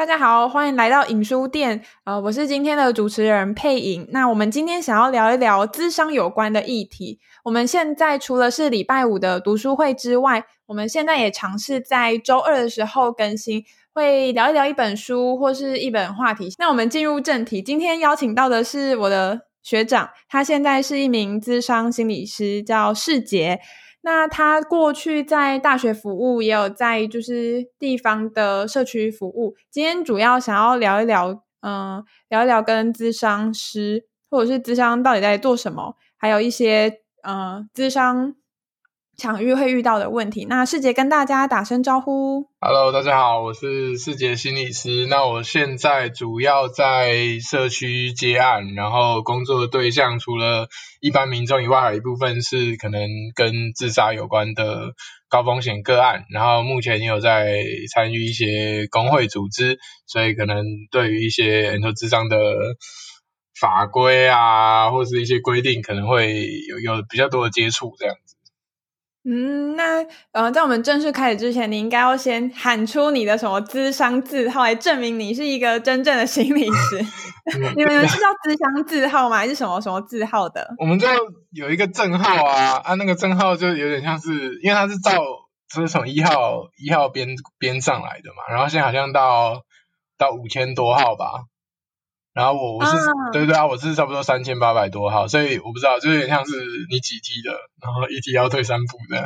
大家好，欢迎来到影书店。呃，我是今天的主持人佩颖。那我们今天想要聊一聊咨商有关的议题。我们现在除了是礼拜五的读书会之外，我们现在也尝试在周二的时候更新，会聊一聊一本书或是一本话题。那我们进入正题，今天邀请到的是我的学长，他现在是一名咨商心理师，叫世杰。那他过去在大学服务，也有在就是地方的社区服务。今天主要想要聊一聊，嗯、聊一聊跟咨商师或者是咨商到底在做什么，还有一些嗯咨商场域会遇到的问题。那世杰跟大家打声招呼。Hello，大家好，我是世杰心理师。那我现在主要在社区接案，然后工作的对象除了一般民众以外，还有一部分是可能跟自杀有关的高风险个案。然后目前也有在参与一些工会组织，所以可能对于一些很多咨商的法规啊，或是一些规定，可能会有有比较多的接触这样子。嗯，那呃，在我们正式开始之前，你应该要先喊出你的什么资商字号，来证明你是一个真正的心理师。你们是叫 资商字号吗？还是什么什么字号的？我们就有一个证号啊，啊，那个证号就有点像是，因为它是照，就是从一号一号编编上来的嘛，然后现在好像到到五千多号吧。然后我我是、啊、对对啊，我是差不多三千八百多号，所以我不知道，就有点像是你几梯的，然后一梯要退三步的。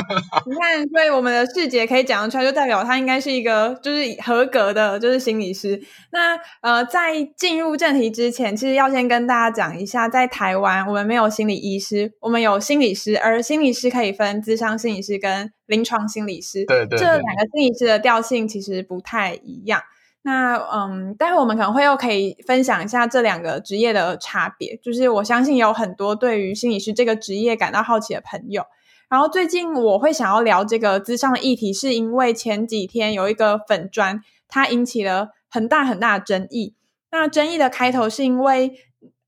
你看，所以我们的士杰可以讲得出来，就代表他应该是一个就是合格的，就是心理师。那呃，在进入正题之前，其实要先跟大家讲一下，在台湾我们没有心理医师，我们有心理师，而心理师可以分智商心理师跟临床心理师。对，对对，这两个心理师的调性其实不太一样。那嗯，待会我们可能会又可以分享一下这两个职业的差别。就是我相信有很多对于心理师这个职业感到好奇的朋友。然后最近我会想要聊这个咨商的议题，是因为前几天有一个粉砖，它引起了很大很大的争议。那争议的开头是因为，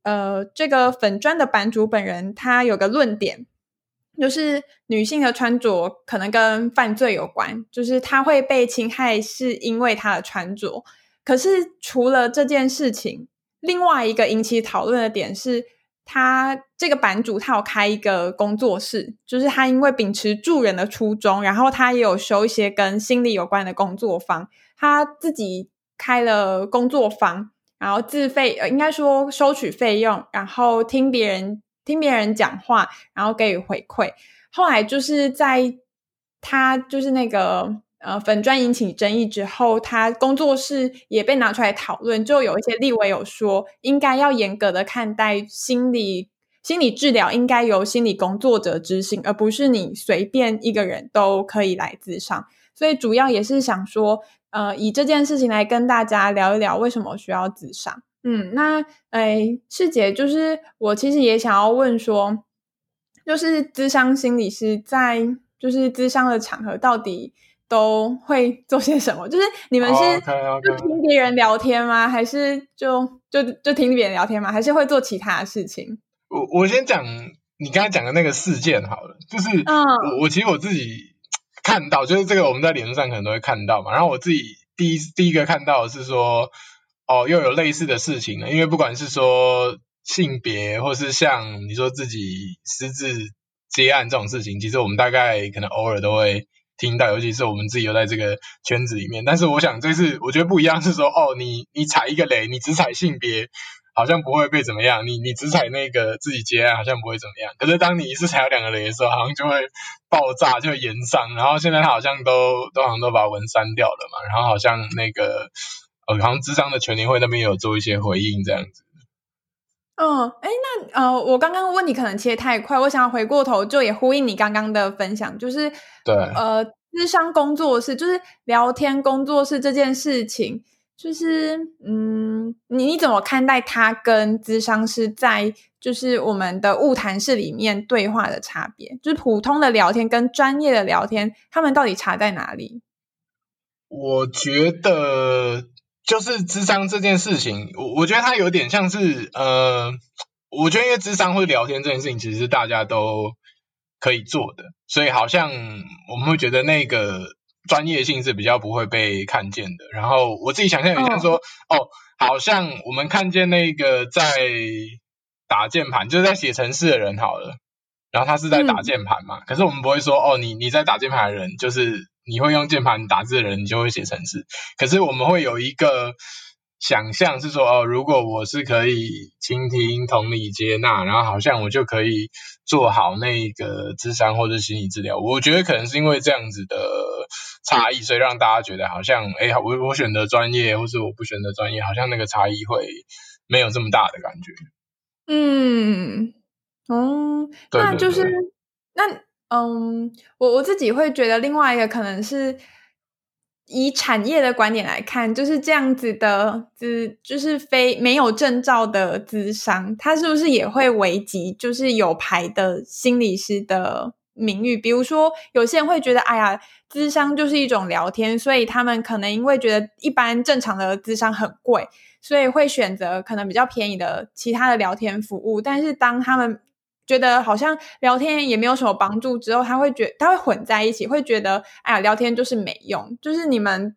呃，这个粉砖的版主本人他有个论点。就是女性的穿着可能跟犯罪有关，就是她会被侵害是因为她的穿着。可是除了这件事情，另外一个引起讨论的点是，他这个版主他有开一个工作室，就是他因为秉持助人的初衷，然后他也有修一些跟心理有关的工作坊，他自己开了工作坊，然后自费，呃，应该说收取费用，然后听别人。听别人讲话，然后给予回馈。后来就是在他就是那个呃粉专引起争议之后，他工作室也被拿出来讨论，就有一些立委有说，应该要严格的看待心理心理治疗，应该由心理工作者执行，而不是你随便一个人都可以来咨商。所以主要也是想说，呃，以这件事情来跟大家聊一聊，为什么需要自杀。嗯，那诶，世杰，就是我其实也想要问说，就是咨商心理师在就是咨商的场合到底都会做些什么？就是你们是就听别人聊天吗？还是就就就听别人聊天吗？还是会做其他的事情？我我先讲你刚才讲的那个事件好了，就是嗯，我我其实我自己看到，就是这个我们在脸书上可能都会看到嘛，然后我自己第一第一个看到的是说。哦，又有类似的事情了，因为不管是说性别，或是像你说自己私自接案这种事情，其实我们大概可能偶尔都会听到，尤其是我们自己又在这个圈子里面。但是我想这次我觉得不一样，是说哦，你你踩一个雷，你只踩性别，好像不会被怎么样；你你只踩那个自己接案，好像不会怎么样。可是当你一次踩到两个雷的时候，好像就会爆炸，就会延上。然后现在他好像都都好像都把文删掉了嘛，然后好像那个。哦，好像智商的全联会那边有做一些回应这样子。嗯，哎，那呃，我刚刚问你可能切太快，我想要回过头就也呼应你刚刚的分享，就是对，呃，智商工作室就是聊天工作室这件事情，就是嗯，你你怎么看待它跟智商是在就是我们的物谈室里面对话的差别？就是普通的聊天跟专业的聊天，他们到底差在哪里？我觉得。就是智商这件事情，我我觉得它有点像是，呃，我觉得因为智商或聊天这件事情，其实是大家都可以做的，所以好像我们会觉得那个专业性是比较不会被看见的。然后我自己想象一下说，哦，哦，好像我们看见那个在打键盘，就是在写程式的人好了，然后他是在打键盘嘛，嗯、可是我们不会说，哦，你你在打键盘的人，就是你会用键盘打字的人，你就会写程式。可是我们会有一个。想象是说哦，如果我是可以倾听、同理、接纳，然后好像我就可以做好那个智商或者心理治疗。我觉得可能是因为这样子的差异，所以让大家觉得好像，哎，我我选择专业，或是我不选择专业，好像那个差异会没有这么大的感觉。嗯，哦，那就是那嗯，我我自己会觉得另外一个可能是。以产业的观点来看，就是这样子的，资就是非没有证照的咨商，他是不是也会危及就是有牌的心理师的名誉？比如说，有些人会觉得，哎呀，资商就是一种聊天，所以他们可能因为觉得一般正常的资商很贵，所以会选择可能比较便宜的其他的聊天服务。但是当他们觉得好像聊天也没有什么帮助，之后他会觉他会混在一起，会觉得哎呀，聊天就是没用。就是你们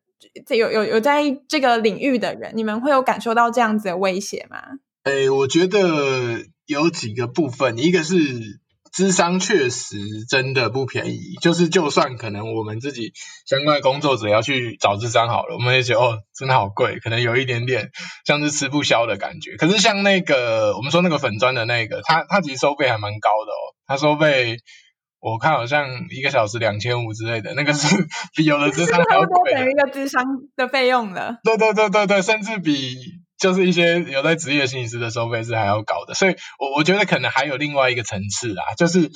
有有有在这个领域的人，你们会有感受到这样子的威胁吗？哎，我觉得有几个部分，一个是。咨商确实真的不便宜，就是就算可能我们自己相关的工作者要去找智商好了，我们也觉得哦，真的好贵，可能有一点点像是吃不消的感觉。可是像那个我们说那个粉砖的那个，他他其实收费还蛮高的哦，他收费我看好像一个小时两千五之类的，那个是比有的智商还要贵，等于一个智商的费用了。对对对对对，甚至比。就是一些有在职业心理师的收费是还要高的，所以我我觉得可能还有另外一个层次啊，就是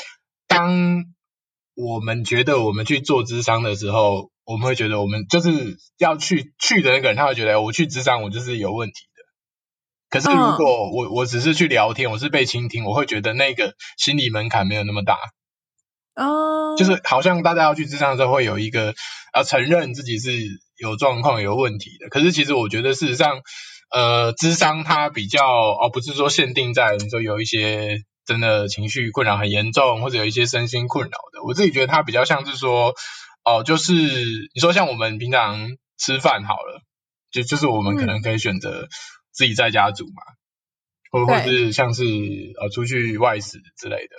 当我们觉得我们去做智商的时候，我们会觉得我们就是要去去的那个人，他会觉得我去智商我就是有问题的。可是如果我我只是去聊天，我是被倾听，我会觉得那个心理门槛没有那么大。哦，就是好像大家要去智商的时候会有一个要承认自己是有状况有问题的，可是其实我觉得事实上。呃，智商它比较哦，不是说限定在你说有一些真的情绪困扰很严重，或者有一些身心困扰的。我自己觉得它比较像是说，哦、呃，就是你说像我们平常吃饭好了，就就是我们可能可以选择自己在家煮嘛，或、嗯、或是像是呃出去外食之类的。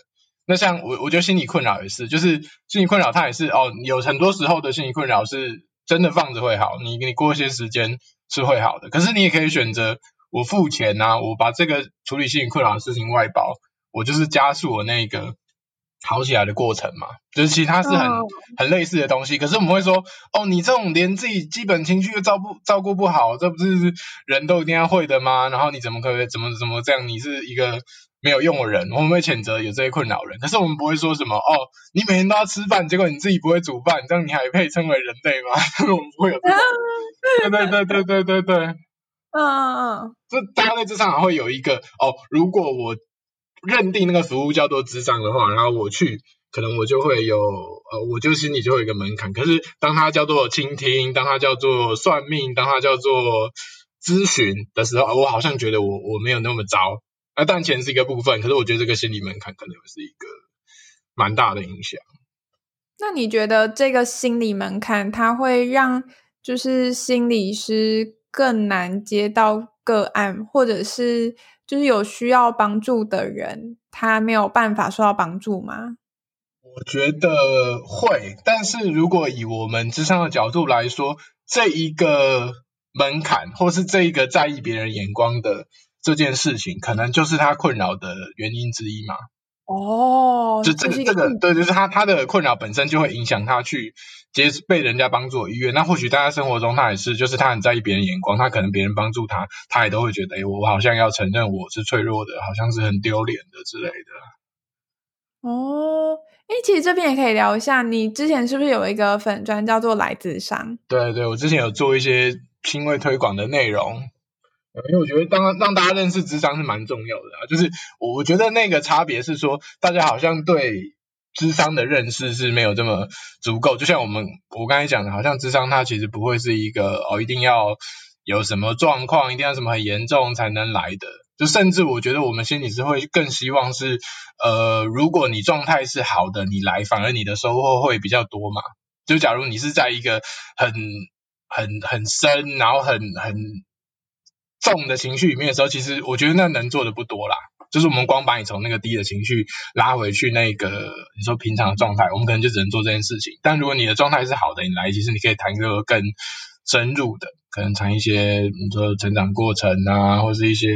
那像我我觉得心理困扰也是，就是心理困扰它也是哦，有很多时候的心理困扰是真的放着会好，你你过一些时间。是会好的，可是你也可以选择我付钱呐、啊，我把这个处理心理困扰的事情外包，我就是加速我那个好起来的过程嘛，就是其他是很很类似的东西。可是我们会说，哦，你这种连自己基本情绪都照顾照顾不好，这不是人都一定要会的吗？然后你怎么可以怎么怎么这样？你是一个没有用的人，我们会谴责有这些困扰人。可是我们不会说什么，哦，你每天都要吃饭，结果你自己不会煮饭，这样你还配称为人类吗？我们不会有这种。对对对对对对对，嗯嗯嗯，这大家在咨商会有一个哦，如果我认定那个服务叫做智商的话，然后我去，可能我就会有呃，我就心里就会有一个门槛。可是当它叫做倾听，当它叫做算命，当它叫做咨询的时候，我好像觉得我我没有那么糟。那但钱是一个部分，可是我觉得这个心理门槛可能是一个蛮大的影响。那你觉得这个心理门槛它会让？就是心理师更难接到个案，或者是就是有需要帮助的人，他没有办法受到帮助吗？我觉得会，但是如果以我们智商的角度来说，这一个门槛，或是这一个在意别人眼光的这件事情，可能就是他困扰的原因之一嘛。哦，就这个这个对，就是他他的困扰本身就会影响他去接被人家帮助的意愿。那或许大家生活中他也是，就是他很在意别人眼光，他可能别人帮助他，他也都会觉得，哎，我好像要承认我是脆弱的，好像是很丢脸的之类的。哦，哎，其实这边也可以聊一下，你之前是不是有一个粉专叫做来自商？对对，我之前有做一些轻微推广的内容。因为我觉得当让大家认识智商是蛮重要的啊，就是我我觉得那个差别是说，大家好像对智商的认识是没有这么足够。就像我们我刚才讲的，好像智商它其实不会是一个哦，一定要有什么状况，一定要什么很严重才能来的。就甚至我觉得我们心理是会更希望是，呃，如果你状态是好的，你来反而你的收获会比较多嘛。就假如你是在一个很很很深，然后很很重的情绪里面的时候，其实我觉得那能做的不多啦。就是我们光把你从那个低的情绪拉回去，那个你说平常的状态，我们可能就只能做这件事情。但如果你的状态是好的，你来其实你可以谈一个更深入的，可能谈一些你说成长过程啊，或是一些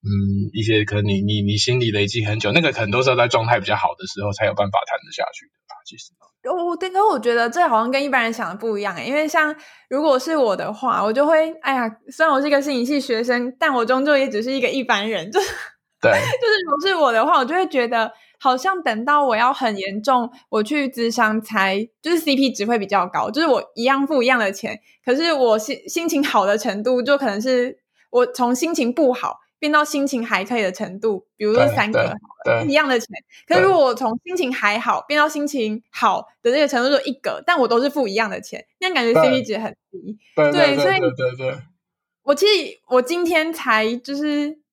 嗯一些可能你你你心里累积很久，那个很多时候在状态比较好的时候才有办法谈得下去的吧。其实，我对，可是我觉得这好像跟一般人想的不一样诶，因为像如果是我的话，我就会哎呀，虽然我是一个心理系学生，但我终究也只是一个一般人，就是。对，就是如果是我的话，我就会觉得好像等到我要很严重，我去咨商才就是 CP 值会比较高，就是我一样付一样的钱，可是我心心情好的程度就可能是我从心情不好变到心情还可以的程度，比如说三个好了，一样的钱。可是如果我从心情还好变到心情好的那个程度就一个，但我都是付一样的钱，那样感觉 CP 值很低。对，所以，对，对，我其实我今天才就是。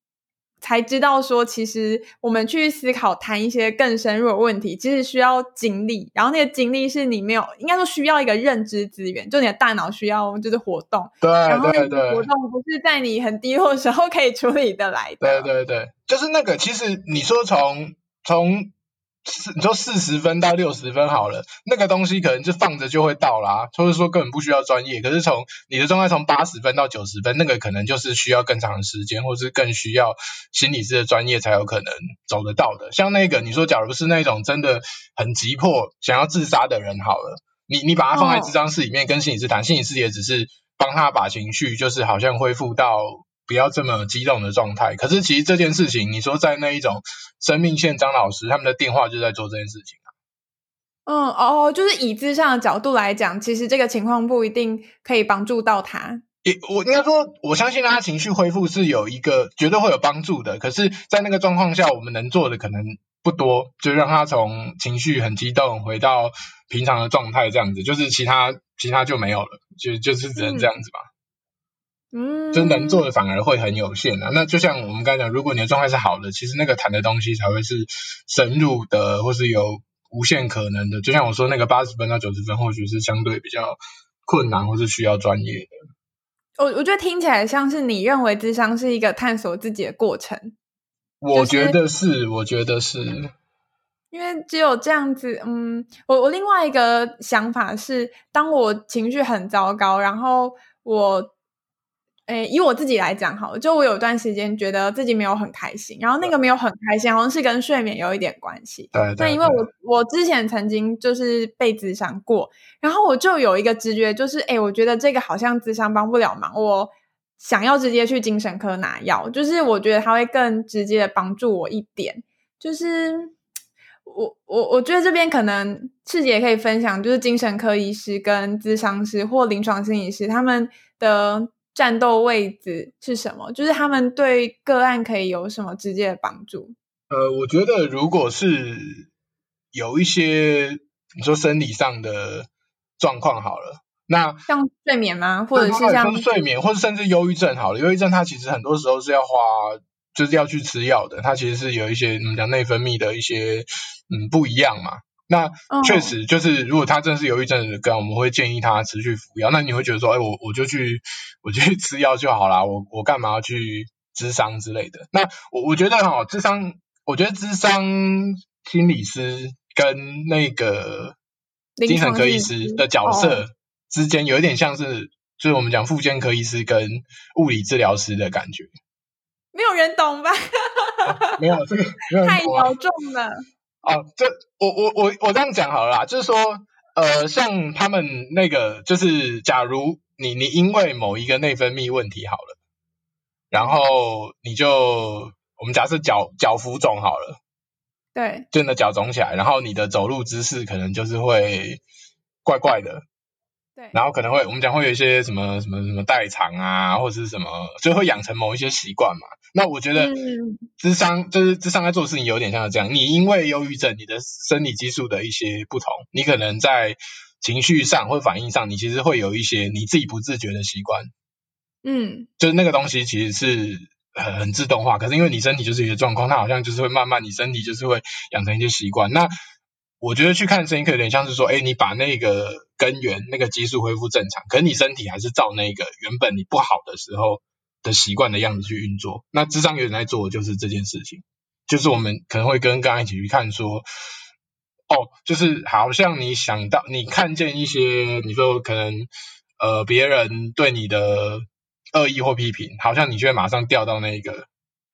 才知道说，其实我们去思考谈一些更深入的问题，其实需要精力，然后那个精力是你没有，应该说需要一个认知资源，就你的大脑需要就是活动，对，然后那个活动不是在你很低落的时候可以处理的来的，对对对，就是那个，其实你说从从。四，你说四十分到六十分好了，那个东西可能就放着就会到啦，或者说根本不需要专业。可是从你的状态从八十分到九十分，那个可能就是需要更长的时间，或是更需要心理师的专业才有可能走得到的。像那个你说，假如是那种真的很急迫想要自杀的人好了，你你把他放在咨商室里面跟心理师谈，哦，心理师也只是帮他把情绪就是好像恢复到。不要这么激动的状态。可是其实这件事情，你说在那一种生命线，张老师他们的电话就在做这件事情啊。嗯哦，就是椅子上的角度来讲，其实这个情况不一定可以帮助到他。也我应该说，我相信他情绪恢复是有一个绝对会有帮助的。可是，在那个状况下，我们能做的可能不多，就让他从情绪很激动回到平常的状态，这样子，就是其他其他就没有了，就就是只能这样子吧。嗯嗯，就能做的反而会很有限啊。那就像我们刚才讲，如果你的状态是好的，其实那个谈的东西才会是深入的，或是有无限可能的。就像我说那个八十分到九十分，或许是相对比较困难，或是需要专业的。我我觉得听起来像是你认为智商是一个探索自己的过程。我觉得是，我觉得是，因为只有这样子。嗯，我我另外一个想法是，当我情绪很糟糕，然后我。诶，以我自己来讲，好，就我有段时间觉得自己没有很开心，然后那个没有很开心，好像是跟睡眠有一点关系。对，那因为我我之前曾经就是被咨商过，然后我就有一个直觉，就是诶，我觉得这个好像咨商帮不了忙，我想要直接去精神科拿药，就是我觉得他会更直接的帮助我一点。就是我我我觉得这边可能赤姐也可以分享，就是精神科医师跟咨商师或临床心理师他们的。战斗位置是什么？就是他们对个案可以有什么直接的帮助？呃，我觉得如果是有一些你说生理上的状况好了，那像睡眠吗？或者是像睡眠，或者甚至忧郁症好了。忧郁症它其实很多时候是要花，就是要去吃药的。它其实是有一些我们讲内分泌的一些嗯不一样嘛。那确实就是，如果他真的是忧郁症的个案，我们会建议他持续服药。那你会觉得说，哎，我我就去，我就去吃药就好啦，我我干嘛要去咨商之类的？那我我觉得哈，咨商，我觉得咨商心理师跟那个精神科医师的角色之间有一点像是，就是我们讲复健科医师跟物理治疗师的感觉。没有人懂吧？啊、没有这个，太严重了。哦，这我我我我这样讲好了啦，就是说，呃，像他们那个，就是假如你你因为某一个内分泌问题好了，然后你就我们假设脚脚浮肿好了，对，就你的脚肿起来，然后你的走路姿势可能就是会怪怪的。对，然后可能会，我们讲会有一些什么什么什么代偿啊，或者是什么，就会养成某一些习惯嘛。那我觉得，智商就是智商在做的事情有点像这样。你因为忧郁症，你的生理激素的一些不同，你可能在情绪上或反应上，你其实会有一些你自己不自觉的习惯。嗯，就是那个东西其实是很很自动化，可是因为你身体就是一个状况，它好像就是会慢慢，你身体就是会养成一些习惯。那我觉得去看声音课有点像是说，哎，你把那个根源那个激素恢复正常，可是你身体还是照那个原本你不好的时候的习惯的样子去运作。那智商员来做的就是这件事情，就是我们可能会跟刚刚一起去看说，哦，就是好像你想到你看见一些，你说可能呃别人对你的恶意或批评，好像你就会马上掉到那个。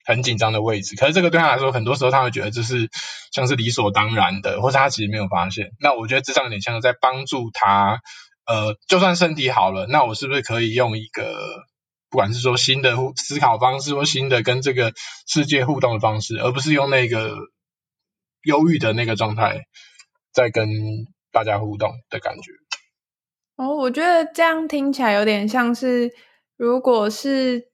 很紧张的位置，可是这个对他来说，很多时候他会觉得这是像是理所当然的，或是他其实没有发现。那我觉得咨商有点像是在帮助他，呃，就算身体好了，那我是不是可以用一个不管是说新的思考方式，或新的跟这个世界互动的方式，而不是用那个忧郁的那个状态在跟大家互动的感觉。哦，我觉得这样听起来有点像是，如果是。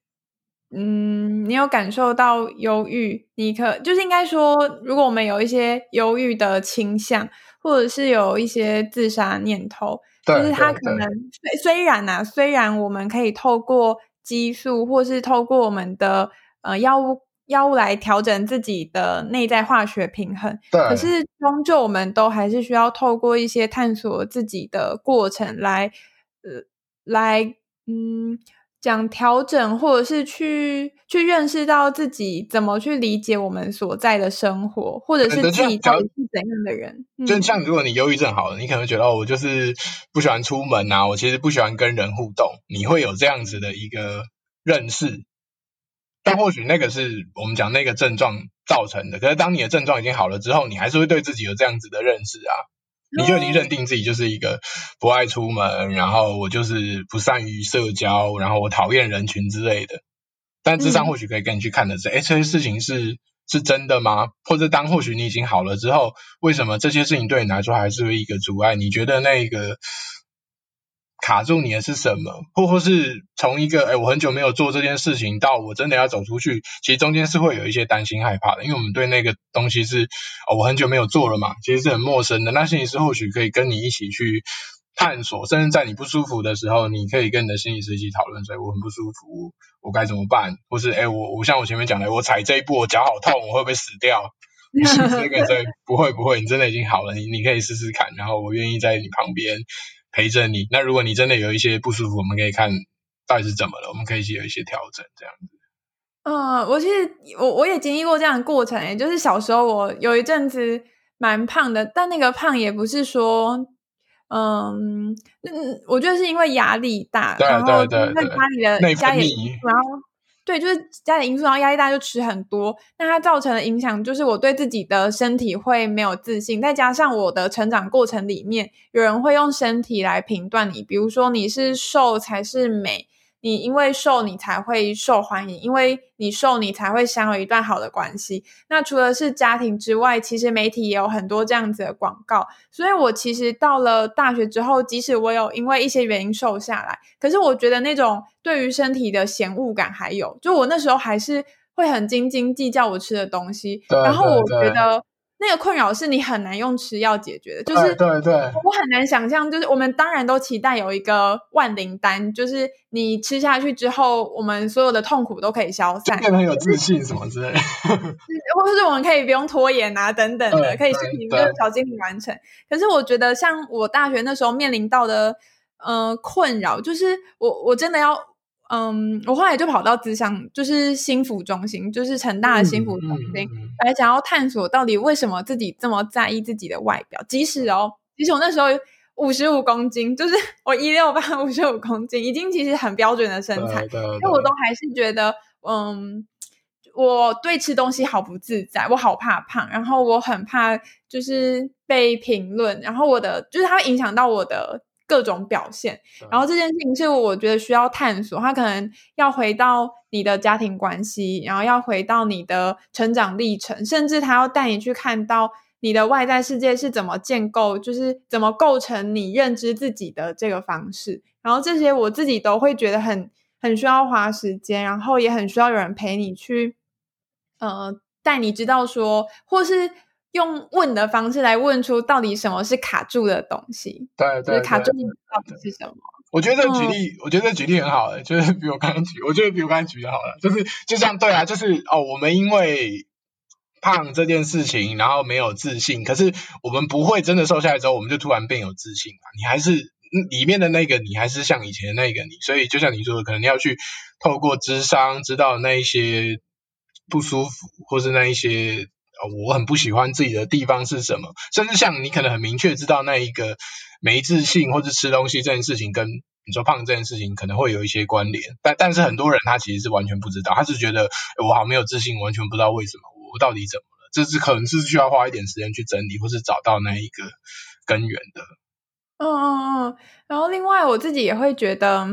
嗯，你有感受到忧郁？你可就是应该说，如果我们有一些忧郁的倾向，或者是有一些自杀念头，就是他可能虽虽然啊，虽然我们可以透过激素，或是透过我们的呃药物药物来调整自己的内在化学平衡，对，可是终究我们都还是需要透过一些探索自己的过程来呃来嗯。讲调整，或者是去去认识到自己怎么去理解我们所在的生活，或者是自己到底是怎样的人。就像如果你忧郁症好了，你可能会觉得哦，我就是不喜欢出门啊，我其实不喜欢跟人互动。你会有这样子的一个认识，但或许那个是我们讲那个症状造成的。可是当你的症状已经好了之后，你还是会对自己有这样子的认识啊。你就已经认定自己就是一个不爱出门，然后我就是不善于社交，然后我讨厌人群之类的。但智商或许可以跟你去看的是，哎、嗯，这些事情是是真的吗？或者当或许你已经好了之后，为什么这些事情对你来说还是一个阻碍？你觉得那个？卡住你的是什么？或或是从一个哎，我很久没有做这件事情，到我真的要走出去，其实中间是会有一些担心害怕的，因为我们对那个东西是哦，我很久没有做了嘛，其实是很陌生的。那心理师或许可以跟你一起去探索，甚至在你不舒服的时候，你可以跟你的心理师一起讨论，所以我很不舒服，我该怎么办？或是哎，我我像我前面讲的，我踩这一步，我脚好痛，我会不会死掉？这个对，不会不会，你真的已经好了，你你可以试试看，然后我愿意在你旁边。陪着你。那如果你真的有一些不舒服，我们可以看到底是怎么了，我们可以一起有一些调整，这样子。嗯，我其实我我也经历过这样的过程，诶，就是小时候我有一阵子蛮胖的，但那个胖也不是说，嗯，那，我觉得是因为压力大，对对对，然后在家里的家里，然后。对，就是家里因素，然后压力大就吃很多，那它造成的影响就是我对自己的身体会没有自信，再加上我的成长过程里面，有人会用身体来评断你，比如说你是瘦才是美。你因为瘦，你才会受欢迎；因为你瘦，你才会享有一段好的关系。那除了是家庭之外，其实媒体也有很多这样子的广告。所以我其实到了大学之后，即使我有因为一些原因瘦下来，可是我觉得那种对于身体的嫌恶感还有，就我那时候还是会很斤斤计较我吃的东西。然后我觉得。那个困扰是你很难用吃药解决的，就是对对，我很难想象，就是我们当然都期待有一个万灵丹，就是你吃下去之后，我们所有的痛苦都可以消散，变得很有自信什么之类的，或者是我们可以不用拖延啊等等的，可以事情就小精灵完成。可是我觉得，像我大学那时候面临到的，呃，困扰就是我我真的要。嗯，我后来就跑到资商，就是心辅中心，就是成大的心辅中心，来、嗯嗯嗯、想要探索到底为什么自己这么在意自己的外表。即使哦，即使我那时候五十五公斤，就是 我一六八五十五公斤，已经其实很标准的身材，但我都还是觉得，嗯，我对吃东西好不自在，我好怕胖，然后我很怕就是被评论，然后我的就是它会影响到我的。各种表现，然后这件事情是我觉得需要探索，他可能要回到你的家庭关系，然后要回到你的成长历程，甚至他要带你去看到你的外在世界是怎么建构，就是怎么构成你认知自己的这个方式。然后这些我自己都会觉得很很需要花时间，然后也很需要有人陪你去，呃，带你知道说，或是。用问的方式来问出到底什么是卡住的东西，对对，卡住的到底是什么？我觉得这个举例，嗯、我觉得这举例很好，就是比我刚刚举，我觉得比我刚刚举的好了，就是就像对啊，就是哦，我们因为胖这件事情，然后没有自信。可是我们不会真的瘦下来之后，我们就突然变有自信嘛？你还是里面的那个你，还是像以前的那个你。所以就像你说的，可能你要去透过智商，知道那一些不舒服，或是那一些我很不喜欢自己的地方是什么。甚至像你可能很明确知道那一个没自信，或是吃东西这件事情跟。你说胖这件事情可能会有一些关联，但但是很多人他其实是完全不知道，他是觉得我好没有自信，完全不知道为什么我到底怎么了，这是可能是需要花一点时间去整理，或是找到那一个根源的。嗯嗯嗯，然后另外我自己也会觉得，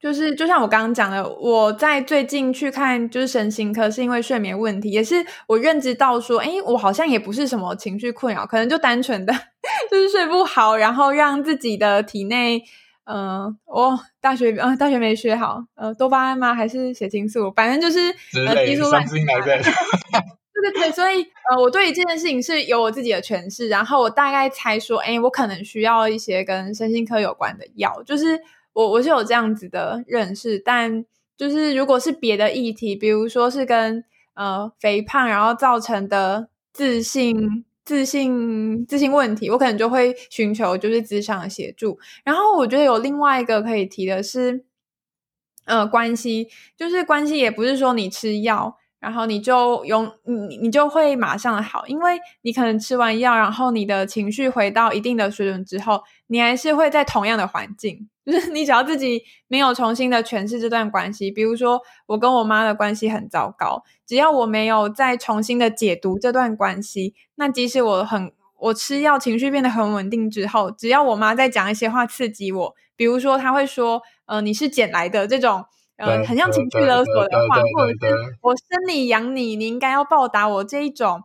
就是就像我刚刚讲的，我在最近去看就是身心科，是因为睡眠问题，也是我认知到说，哎，我好像也不是什么情绪困扰，可能就单纯的 就是睡不好，然后让自己的体内。嗯，我大学嗯大学没学好，呃多巴胺吗？还是血清素？反正就是呃激素乱七八糟。对对对，所以呃我对于这件事情是有我自己的诠释，然后我大概猜说，哎，我可能需要一些跟身心科有关的药，就是我我是有这样子的认识，但就是如果是别的议题，比如说是跟呃肥胖然后造成的自信。自信自信问题，我可能就会寻求就是咨商的协助。然后我觉得有另外一个可以提的是，呃，关系，就是关系也不是说你吃药，然后你就用你你就会马上好，因为你可能吃完药，然后你的情绪回到一定的水准之后，你还是会在同样的环境。就是你只要自己没有重新的诠释这段关系，比如说我跟我妈的关系很糟糕，只要我没有再重新的解读这段关系，那即使我很我吃药情绪变得很稳定之后，只要我妈再讲一些话刺激我，比如说她会说呃你是捡来的这种呃很像情绪勒索的话，或者是我生你养你，你应该要报答我这一种。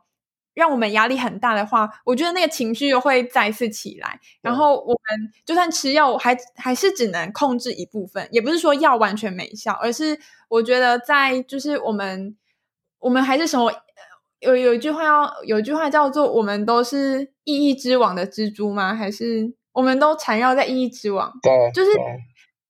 让我们压力很大的话，我觉得那个情绪又会再次起来。然后我们就算吃药，还还是只能控制一部分，也不是说药完全没效，而是我觉得在就是我们我们还是什么有有一句话要有一句话叫做“我们都是意义之网的蜘蛛吗？还是我们都缠绕在意义之网？”对，就是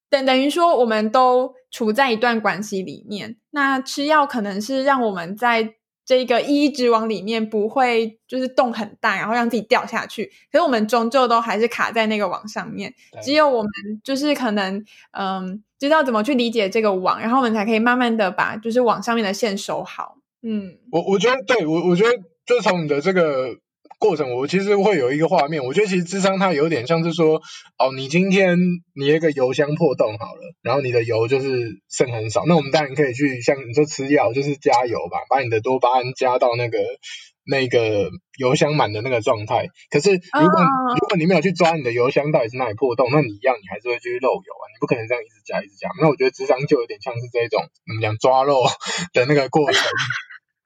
等等于说我们都处在一段关系里面。那吃药可能是让我们在。这个一直往里面不会就是洞很大，然后让自己掉下去。可是我们终究都还是卡在那个网上面。只有我们就是可能嗯，知道怎么去理解这个网，然后我们才可以慢慢的把就是网上面的线收好。嗯，我我觉得对我我觉得就从你的这个。过程我其实会有一个画面，我觉得其实智商它有点像是说，哦，你今天你一个油箱破洞好了，然后你的油就是剩很少，那我们当然可以去像你说吃药，就是加油吧，把你的多巴胺加到那个 那个油箱满的那个状态。可是如果、如果你没有去抓你的油箱到底是哪里破洞，那你一样你还是会继续漏油啊，你不可能这样一直加一直加。那我觉得智商就有点像是这种我们讲抓漏的那个过程。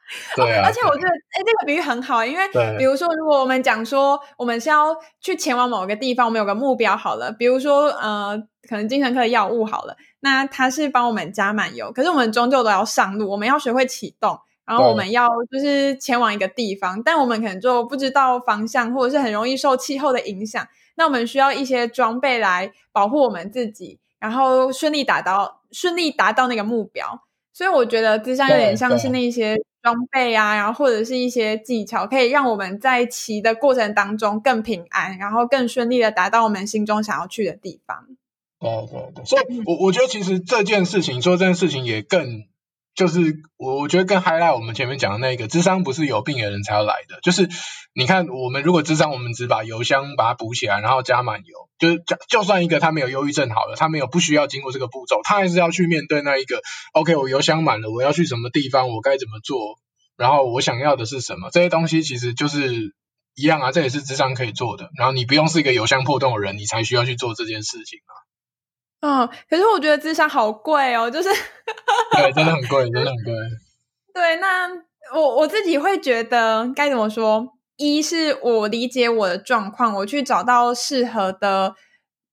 对啊，而且我觉得，哎，这个比喻很好，因为比如说，如果我们讲说，我们是要去前往某个地方，我们有个目标好了，比如说，呃，可能精神科的药物好了，那它是帮我们加满油，可是我们终究都要上路，我们要学会启动，然后我们要就是前往一个地方，但我们可能就不知道方向，或者是很容易受气候的影响，那我们需要一些装备来保护我们自己，然后顺利达到顺利达到那个目标。所以我觉得咨商有点像是那些装备啊，然后或者是一些技巧，可以让我们在骑的过程当中更平安，然后更顺利的达到我们心中想要去的地方。对对对，所以我我觉得其实这件事情，说这件事情也更。就是我我觉得跟 highlight 我们前面讲的那个智商不是有病的人才要来的，就是你看我们如果智商，我们只把油箱把它补起来，然后加满油，就是就算一个他没有忧郁症好了，他没有不需要经过这个步骤，他还是要去面对那一个 OK，我油箱满了，我要去什么地方，我该怎么做，然后我想要的是什么，这些东西其实就是一样啊，这也是智商可以做的，然后你不用是一个油箱破洞的人，你才需要去做这件事情啊。嗯，可是我觉得智商好贵哦，就是 对，真的很贵，真的很贵。对，那我我自己会觉得该怎么说？一是我理解我的状况，我去找到适合的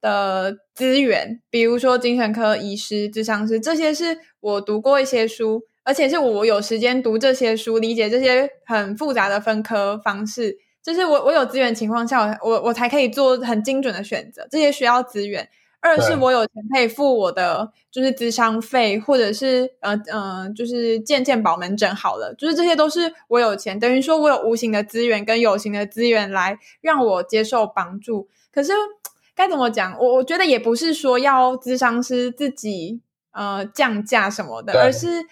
的资源，比如说精神科医师、智商师，这些是我读过一些书，而且是我有时间读这些书，理解这些很复杂的分科方式。就是我我有资源情况下，我我才可以做很精准的选择。这些需要资源。二是我有钱可以付我的就是咨商费，或者是呃呃就是健健保门诊好了，就是这些都是我有钱，等于说我有无形的资源跟有形的资源来让我接受帮助。可是该怎么讲？我我觉得也不是说要咨商师自己呃降价什么的，而是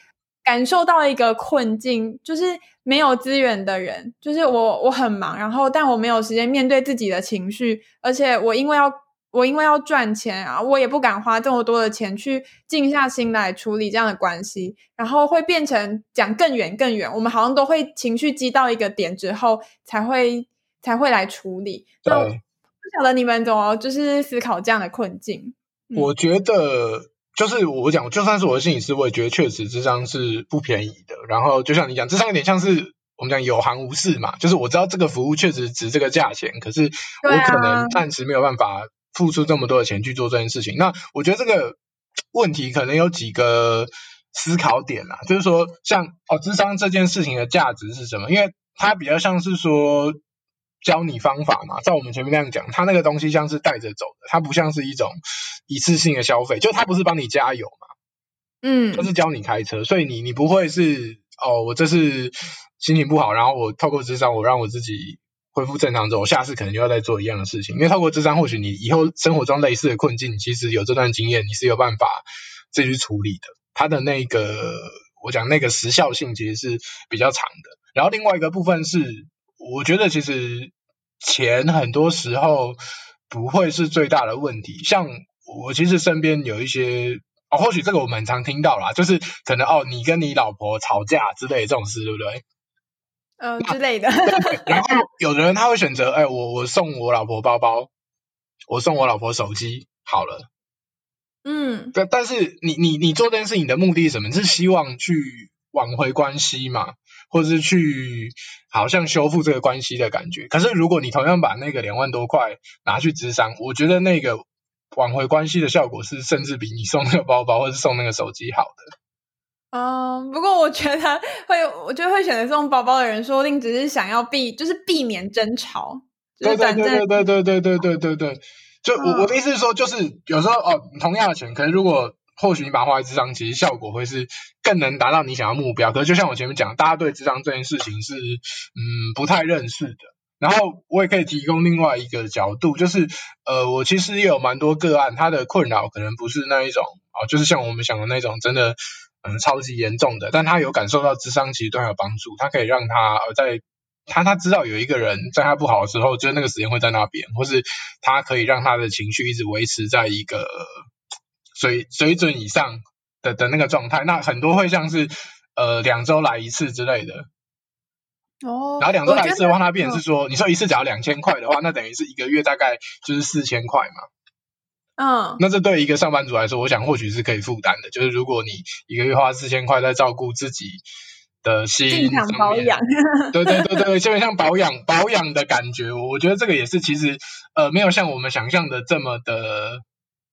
感受到一个困境，就是没有资源的人，就是我我很忙，然后但我没有时间面对自己的情绪，而且我因为要。我因为要赚钱啊，我也不敢花这么多的钱去静下心来处理这样的关系，然后会变成讲更远更远。我们好像都会情绪积到一个点之后，才会才会来处理。那，不晓得你们怎么就是思考这样的困境？我觉得就是我讲，就算是我的心理师，我也觉得确实咨商是不便宜的。然后就像你讲，咨商有点像是我们讲有行无市嘛，就是我知道这个服务确实值这个价钱，可是我可能暂时没有办法。付出这么多的钱去做这件事情，那我觉得这个问题可能有几个思考点啊，就是说像哦，智商这件事情的价值是什么？因为它比较像是说教你方法嘛，在我们前面那样讲，它那个东西像是带着走的，它不像是一种一次性的消费，就它不是帮你加油嘛，嗯，它是教你开车，所以你你不会是哦，我这是心情不好，然后我透过智商，我让我自己。恢复正常之后，下次可能就要再做一样的事情，因为透过咨商，或许你以后生活中类似的困境，其实有这段经验，你是有办法自己去处理的。它的那个，我讲那个时效性其实是比较长的。然后另外一个部分是，我觉得其实钱很多时候不会是最大的问题。像我其实身边有一些，哦，或许这个我们常听到啦，就是可能哦，你跟你老婆吵架之类的这种事，对不对？嗯，之类的。然后有的人他会选择，哎，我我送我老婆包包，我送我老婆手机，好了。嗯，但但是你你你做这件事情的目的是什么？是希望去挽回关系嘛，或者是去好像修复这个关系的感觉。可是如果你同样把那个两万多块拿去支商，我觉得那个挽回关系的效果是甚至比你送那个包包或者是送那个手机好的。嗯，不过我觉得会，我觉得会选择送包包的人，说不定只是想要避，就是避免争吵。对对对对对对对对对。就我、嗯、我的意思是说，就是有时候哦，同样的钱，可能如果或许你把它花在智商，其实效果会是更能达到你想要目标。可是就像我前面讲，大家对智商这件事情是嗯不太认识的。然后我也可以提供另外一个角度，就是呃，我其实也有蛮多个案，他的困扰可能不是那一种哦，就是像我们想的那种，真的。嗯，超级严重的，但他有感受到智商其实对他有帮助，他可以让他呃在他他知道有一个人在他不好的时候，就是那个时间会在那边，或是他可以让他的情绪一直维持在一个水水准以上的的那个状态。那很多会像是呃两周来一次之类的哦，然后两周来一次的话，那变成是说，你说一次只要两千块的话，那等于是一个月大概就是四千块嘛。嗯，那这对一个上班族来说，我想或许是可以负担的。就是如果你一个月花四千块在照顾自己的心保养，对对对对，就像保养保养的感觉，我觉得这个也是其实呃没有像我们想象的这么的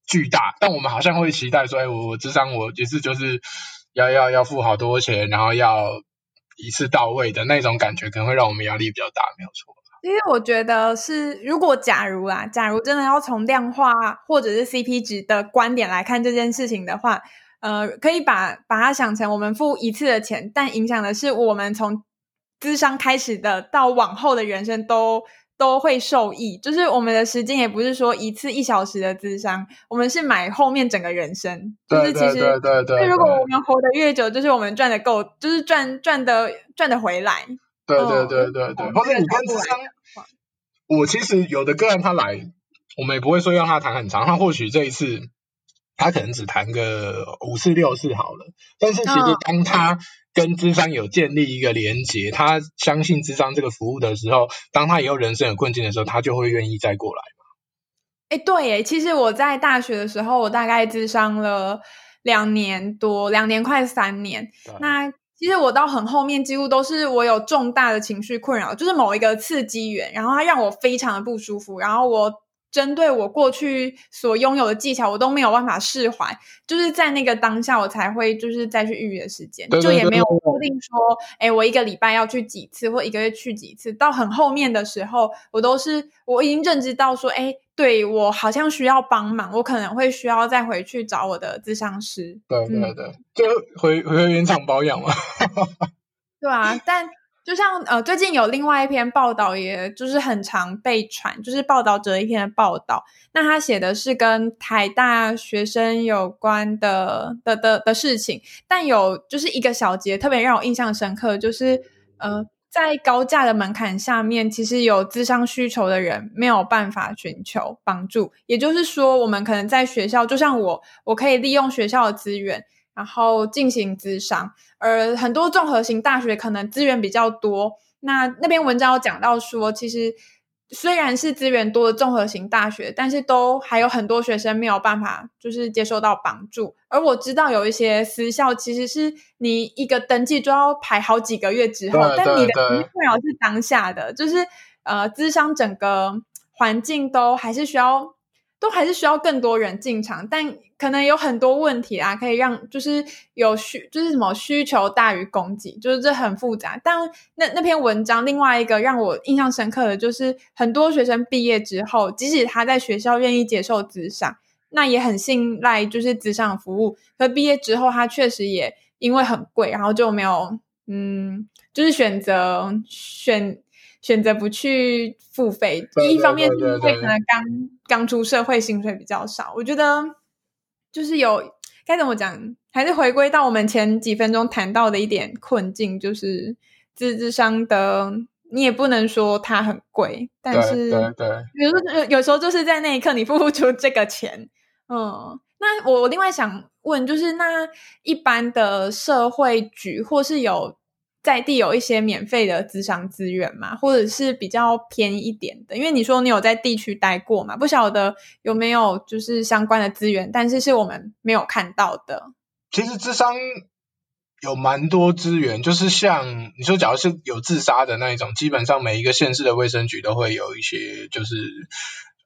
巨大。但我们好像会期待说，哎，我我智商我也是就是要要要付好多钱，然后要一次到位的那种感觉，可能会让我们压力比较大，没有错。因为我觉得是，如果假如啊，假如真的要从量化或者是 CP 值的观点来看这件事情的话，呃，可以把把它想成我们付一次的钱，但影响的是我们从智商开始的到往后的人生都都会受益。就是我们的时间也不是说一次一小时的智商，我们是买后面整个人生。就是其实，对对对对。如果我们活得越久，就是我们赚的够，就是赚赚的赚得回来。对对对对对，或者你跟智商，我其实有的个案他来，我们也不会说让他谈很长，他或许这一次他可能只谈个五次六次好了，但是其实当他跟智商有建立一个连结，他相信智商这个服务的时候，当他以后人生有困境的时候，他就会愿意再过来嘛。哎，对，哎，其实我在大学的时候，我大概智商了两年多，两年快三年，那。其实我到很后面，几乎都是我有重大的情绪困扰，就是某一个刺激源，然后它让我非常的不舒服，然后我针对我过去所拥有的技巧，我都没有办法释怀，就是在那个当下，我才会就是再去预约时间，对对对对，就也没有固定说，哎，我一个礼拜要去几次，或一个月去几次。到很后面的时候，我都是我已经认知到说，哎，对我好像需要帮忙，我可能会需要再回去找我的咨商师。对对对，嗯、就回回原厂保养嘛。对啊，但。就像呃，最近有另外一篇报道，也就是很常被传，就是报道者一篇的报道。那他写的是跟台大学生有关的的的的事情，但有就是一个小节特别让我印象深刻，就是呃，在高价的门槛下面，其实有咨商需求的人没有办法寻求帮助。也就是说，我们可能在学校，就像我，我可以利用学校的资源。然后进行咨商，而很多综合型大学可能资源比较多。那那篇文章有讲到说，其实虽然是资源多的综合型大学，但是都还有很多学生没有办法就是接受到帮助。而我知道有一些私校，其实是你一个登记就要排好几个月之后，但你的困扰是当下的，就是呃，资商整个环境都还是需要。都还是需要更多人进场，但可能有很多问题啊，可以让就是有需就是什么需求大于供给，就是这很复杂。但那那篇文章另外一个让我印象深刻的就是，很多学生毕业之后，即使他在学校愿意接受咨商，那也很信赖就是咨商服务，可毕业之后他确实也因为很贵，然后就没有嗯，就是选择选。选择不去付费，第一方面是因为可能刚刚出社会，薪水比较少。我觉得就是有该怎么讲，还是回归到我们前几分钟谈到的一点困境，就是咨咨商的，你也不能说它很贵，但是对对，有时候有时候就是在那一刻你付不出这个钱。嗯，那我另外想问，就是那一般的社会局或是有。在地有一些免费的咨商资源嘛，或者是比较便宜一点的，因为你说你有在地区待过嘛，不晓得有没有就是相关的资源，但是是我们没有看到的。其实咨商有蛮多资源，就是像你说，假如是有自杀的那一种，基本上每一个县市的卫生局都会有一些，就是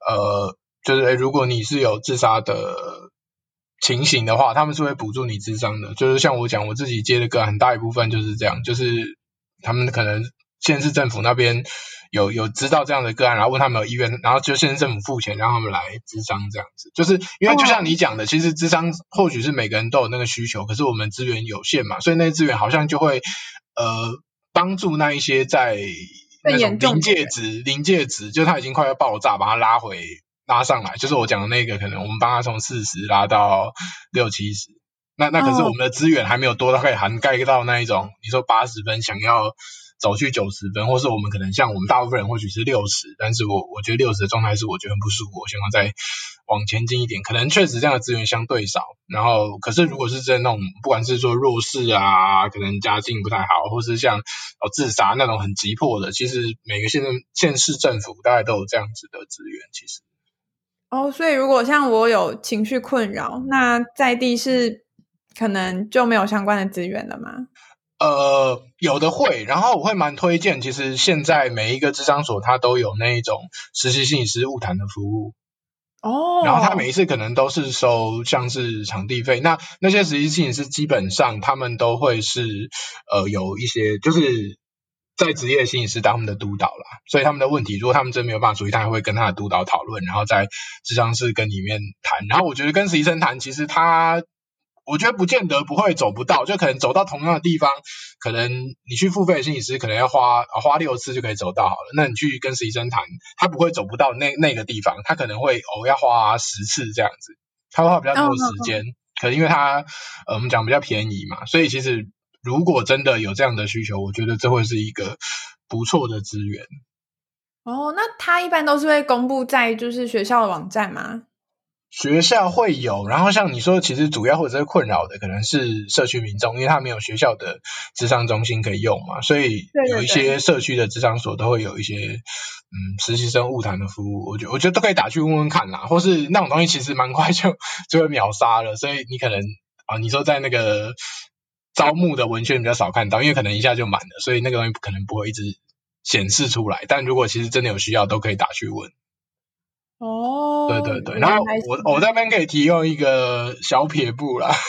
呃，就是，如果你是有自杀的。情形的话，他们是会补助你智商的，就是像我讲，我自己接的个很大一部分就是这样，就是他们可能县市政府那边有有知道这样的个案，然后问他们有意愿，然后就县市政府付钱让他们来智商这样子，就是因为就像你讲的，其实智商或许是每个人都有那个需求，可是我们资源有限嘛，所以那些资源好像就会呃帮助那一些在那种临界值临界值，就他已经快要爆炸，把他拉回。拉上来，就是我讲的那个，可能我们帮他从四十拉到六七十，那那可是我们的资源还没有多到可以涵盖到那一种，你说八十分想要走去九十分，或是我们可能像我们大部分人或许是六十，但是我我觉得六十的状态是我觉得很不舒服，我想要再往前进一点，可能确实这样的资源相对少，然后可是如果是在那种不管是说弱势啊，可能家境不太好，或是像哦自杀那种很急迫的，其实每个县县市政府大概都有这样子的资源，其实。哦，所以如果像我有情绪困扰，那在地是可能就没有相关的资源了吗？呃，有的会，然后我会蛮推荐，其实现在每一个智商所它都有那一种实习心理师晤谈的服务。哦，然后他每一次可能都是收像是场地费，那那些实习心理师基本上他们都会是呃有一些就是。在职业心理师当他们的督导啦，所以他们的问题，如果他们真没有办法处理，他还会跟他的督导讨论，然后在智商室跟里面谈。然后我觉得跟实习生谈，其实他我觉得不见得不会走不到，就可能走到同样的地方，可能你去付费的心理师可能要花花六次就可以走到好了。那你去跟实习生谈，他不会走不到那那个地方，他可能会哦要花十次这样子，他会花比较多的时间。嗯、可能因为他呃我们讲比较便宜嘛，所以其实。如果真的有这样的需求，我觉得这会是一个不错的资源。哦，那它一般都是会公布在就是学校的网站吗？学校会有，然后像你说，其实主要或者是困扰的可能是社区民众，因为他没有学校的智商中心可以用嘛，所以有一些社区的智商所都会有一些嗯实习生物谈的服务。我觉得我觉得都可以打去问问看啦，或是那种东西其实蛮快就就会秒杀了，所以你可能啊，你说在那个。招募的文宣比较少看到，因为可能一下就满了，所以那个东西可能不会一直显示出来。但如果其实真的有需要，都可以打去问。哦，对对对，然后我我这边可以提供一个小撇步啦。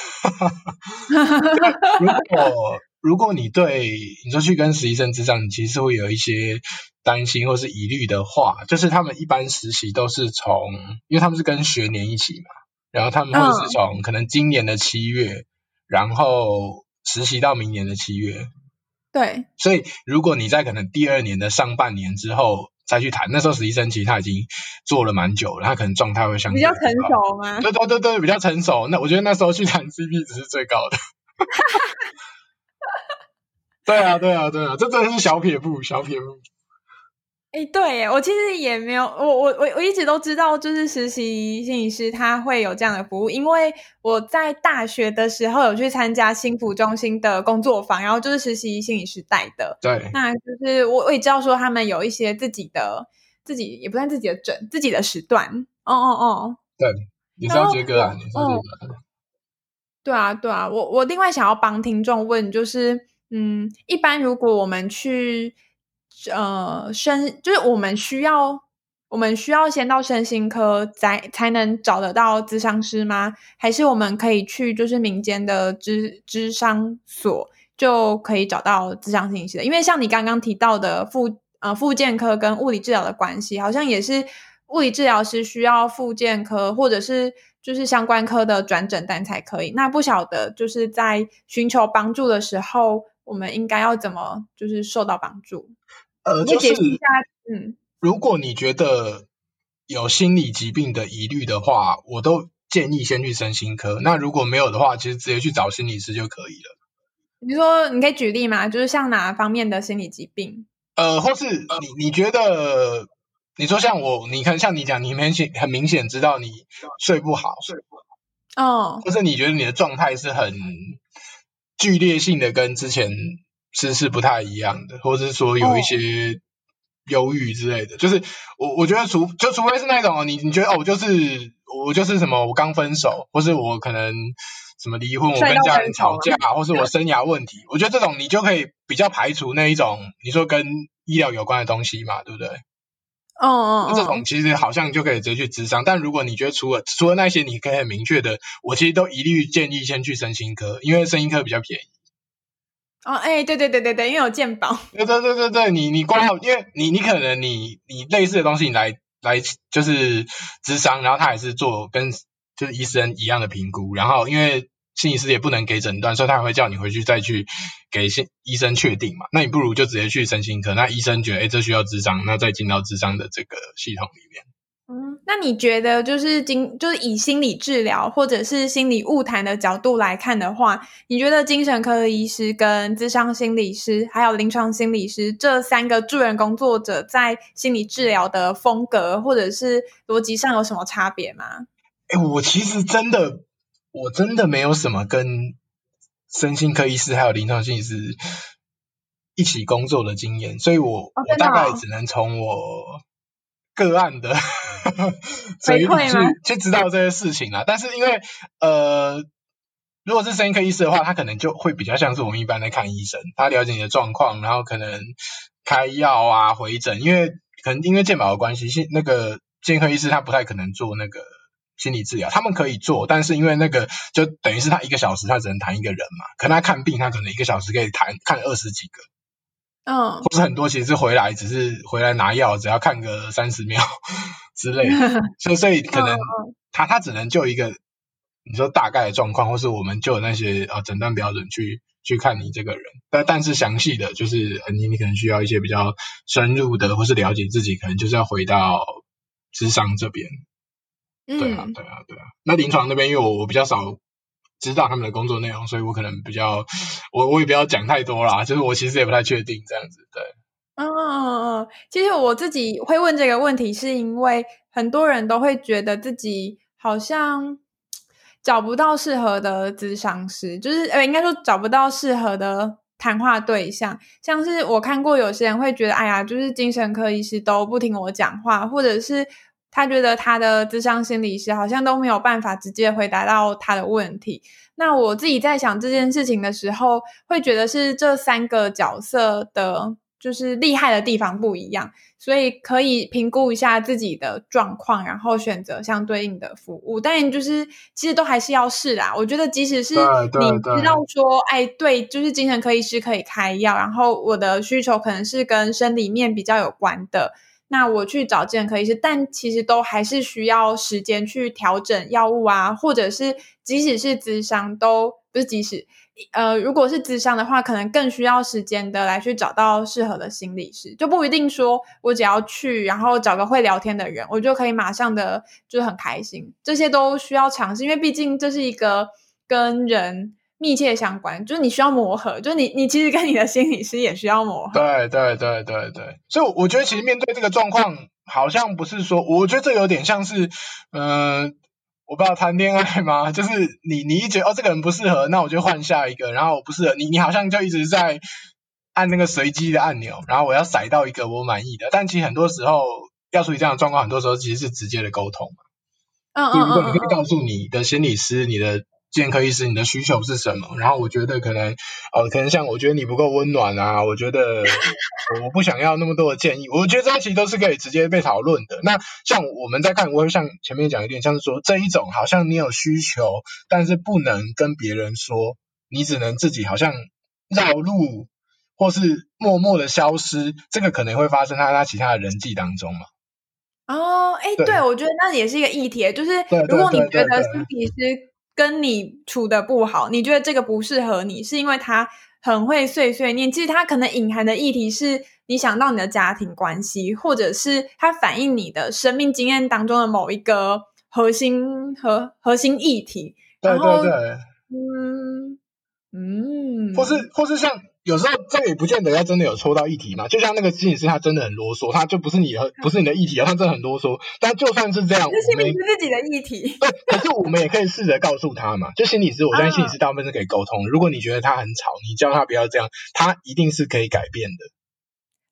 如果如果你对你说去跟实习生咨商，你其实会有一些担心或是疑虑的话，就是他们一般实习都是从，因为他们是跟学年一起嘛，然后他们会是从可能今年的七月，然后实习到明年的七月。对，所以如果你在可能第二年的上半年之后再去谈，那时候实习生其实他已经做了蛮久了，他可能状态会相对比较成熟吗？对对对对，比较成熟。那我觉得那时候去谈 CP 值是最高的。对啊对啊对啊，这真的是小撇步小撇步。哎，对耶，我其实也没有，我我我我一直都知道，就是实习心理师他会有这样的服务，因为我在大学的时候有去参加心辅中心的工作坊，然后就是实习心理师带的。对，那就是我我也知道说他们有一些自己的自己也不算自己的诊，自己的时段。哦哦哦，对，你是要接个案，你是要接个案。对啊对啊，我我另外想要帮听众问，就是嗯，一般如果我们去。呃，身就是我们需要，我们需要先到身心科才才能找得到咨商师吗？还是我们可以去就是民间的咨咨商所就可以找到咨商信息的？因为像你刚刚提到的复呃复健科跟物理治疗的关系，好像也是物理治疗师需要复健科或者是就是相关科的转诊单才可以。那不晓得就是在寻求帮助的时候，我们应该要怎么就是受到帮助？呃，就是，嗯，如果你觉得有心理疾病的疑虑的话，我都建议先去身心科。那如果没有的话，其实直接去找心理师就可以了。你说，你可以举例吗？就是像哪方面的心理疾病？呃，或是你你觉得，你说像我，你看像你讲，你明显很明显知道你睡不好，睡不好，哦，或是你觉得你的状态是很剧烈性的，跟之前。是是不太一样的，或者是说有一些忧郁之类的，oh. 就是我我觉得除就除非是那种你你觉得哦，我就是我就是什么我刚分手，或是我可能什么离婚，我跟家人吵架，或是我生涯问题，我觉得这种你就可以比较排除那一种你说跟医疗有关的东西嘛，对不对？哦哦，这种其实好像就可以直接去咨商，但如果你觉得除了除了那些，你可以很明确的，我其实都一律建议先去身心科，因为身心科比较便宜。哦，哎、对对对对对，因为有健保。对对对对对，你你关好，因为你你可能你你类似的东西，你来来就是咨商，然后他还是做跟就是医生一样的评估，然后因为心理师也不能给诊断，所以他还会叫你回去再去给医医生确定嘛。那你不如就直接去身心科，那医生觉得哎这需要智商，那再进到智商的这个系统里面。嗯，那你觉得就是经就是以心理治疗或者是心理物谈的角度来看的话，你觉得精神科医师跟咨商心理师还有临床心理师这三个助人工作者在心理治疗的风格或者是逻辑上有什么差别吗？哎，我其实真的我真的没有什么跟身心科医师还有临床心理师一起工作的经验，所以我、哦、我大概只能从我。个案的。所以去去知道这些事情啦，但是因为呃，如果是声音科医师的话，他可能就会比较像是我们一般在看医生，他了解你的状况，然后可能开药啊、回诊，因为可能因为健保的关系，心那个精神科医师他不太可能做那个心理治疗，他们可以做，但是因为那个就等于是他一个小时他只能谈一个人嘛，可能他看病他可能一个小时可以谈看二十几个。嗯，或是很多其实是回来只是回来拿药，只要看个三十秒 之类的，所以所以可能他他只能就一个你说大概的状况，或是我们就有那些呃诊断标准去去看你这个人，但但是详细的就是你你可能需要一些比较深入的，或是了解自己，可能就是要回到智商这边。对啊对啊对啊，那临床那边因为我我比较少。知道他们的工作内容，所以我可能比较，我我也不要讲太多啦，就是我其实也不太确定这样子，对。嗯嗯嗯，其实我自己会问这个问题，是因为很多人都会觉得自己好像找不到适合的咨商师，就是呃，应该说找不到适合的谈话对象。像是我看过有些人会觉得，哎呀，就是精神科医师都不听我讲话，或者是。他觉得他的智商心理师好像都没有办法直接回答到他的问题。那我自己在想这件事情的时候，会觉得是这三个角色的就是厉害的地方不一样，所以可以评估一下自己的状况，然后选择相对应的服务。但就是其实都还是要试啦。我觉得即使是你知道说，哎，对，就是精神科医师可以开药，然后我的需求可能是跟生理面比较有关的，那我去找精神科医师，但其实都还是需要时间去调整药物啊，或者是即使是咨商都不是即使。呃，如果是咨商的话，可能更需要时间的来去找到适合的心理师，就不一定说我只要去，然后找个会聊天的人，我就可以马上的就很开心。这些都需要尝试，因为毕竟这是一个跟人密切相关，就是你需要磨合，就是你你其实跟你的心理师也需要磨合。对对对对对，所以我觉得其实面对这个状况，好像不是说，我觉得这有点像是，嗯、呃。我不知道谈恋爱吗？就是你，你一觉得哦，这个人不适合，那我就换下一个。然后我不适合你，你好像就一直在按那个随机的按钮，然后我要甩到一个我满意的。但其实很多时候要处理这样的状况，很多时候其实是直接的沟通嘛。嗯嗯嗯。如果你可以告诉你的心理师，你的。健科医师，你的需求是什么？然后我觉得可能，呃，可能像我觉得你不够温暖啊，我觉得 我不想要那么多的建议。我觉得这些其实都是可以直接被讨论的。那像我们在看，我会像前面讲一点，像是说这一种好像你有需求，但是不能跟别人说，你只能自己好像绕路，或是默默的消失，这个可能会发生在他其他的人际当中嘛。哦，哎，对，我觉得那也是一个议题，就是如果你觉得心理师。跟你处的不好，你觉得这个不适合你，是因为他很会碎碎念。其实他可能隐含的议题是你想到你的家庭关系，或者是他反映你的生命经验当中的某一个核心和核心议题。对对对，嗯嗯，或是或是像。有时候这个也不见得要真的有抽到议题嘛，就像那个心理师他真的很啰嗦，他就不是你的不是你的议题，他真的很啰嗦。但就算是这样，是心理师自己的议题。对，可是我们也可以试着告诉他嘛，就心理师，我相信心理师大部分是可以沟通。如果你觉得他很吵，你叫他不要这样，他一定是可以改变的。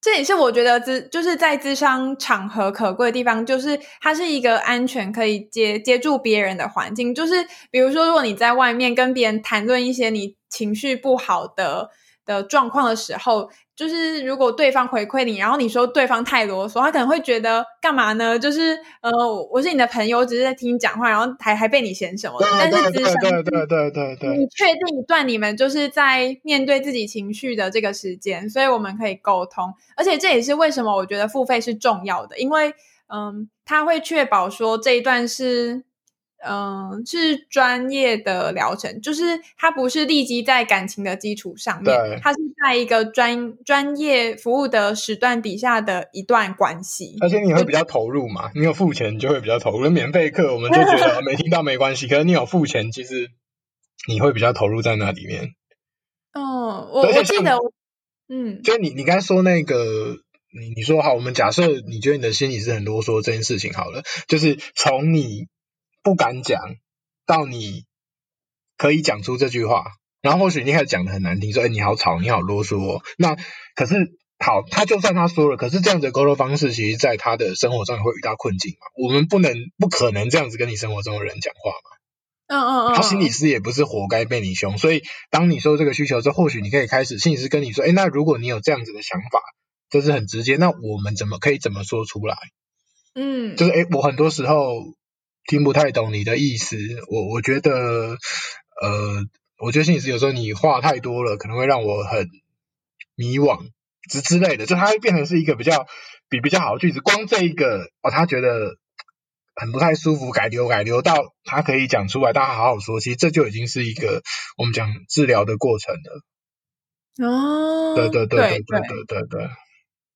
这也是我觉得咨就是在咨商场合可贵的地方，就是它是一个安全可以接接住别人的环境。就是比如说，如果你在外面跟别人谈论一些你情绪不好的。的状况的时候，就是如果对方回馈你，然后你说对方太啰嗦，他可能会觉得干嘛呢？就是呃，我是你的朋友，我只是在听你讲话，然后还还被你嫌什么？但是咨商，对对对对对，你确定一段你们就是在面对自己情绪的这个时间，所以我们可以沟通，而且这也是为什么我觉得付费是重要的，因为嗯，他会确保说这一段是。嗯，是专业的疗程，就是它不是立即在感情的基础上面，对它是在一个专专业服务的时段底下的一段关系。而且你会比较投入嘛？你有付钱就会比较投入。免费课我们就觉得没听到没关系，可是你有付钱，其实你会比较投入在那里面。哦，我我记得，嗯，就你你刚才说那个，你你说好，我们假设你觉得你的心里是很啰嗦这件事情好了，就是从你。不敢讲，到你可以讲出这句话，然后或许你开始讲的很难听，说：“哎，你好吵，你好啰嗦。”那可是好，他就算他说了，可是这样子的沟通方式，其实在他的生活中也会遇到困境嘛。我们不能、不可能这样子跟你生活中的人讲话嘛。嗯嗯嗯。他心理师也不是活该被你凶，所以当你说这个需求之后，或许你可以开始心理师跟你说：“哎，那如果你有这样子的想法，这是很直接，那我们怎么可以怎么说出来？”嗯，就是哎，我很多时候。听不太懂你的意思，我我觉得，呃，我觉得心理师有时候你话太多了，可能会让我很迷惘之之类的，就它会变成是一个比较比比较好的句子。光这一个哦，他觉得很不太舒服，改流改流到他可以讲出来，大家好好说，其实这就已经是一个我们讲治疗的过程了。哦，对对对对对对对对，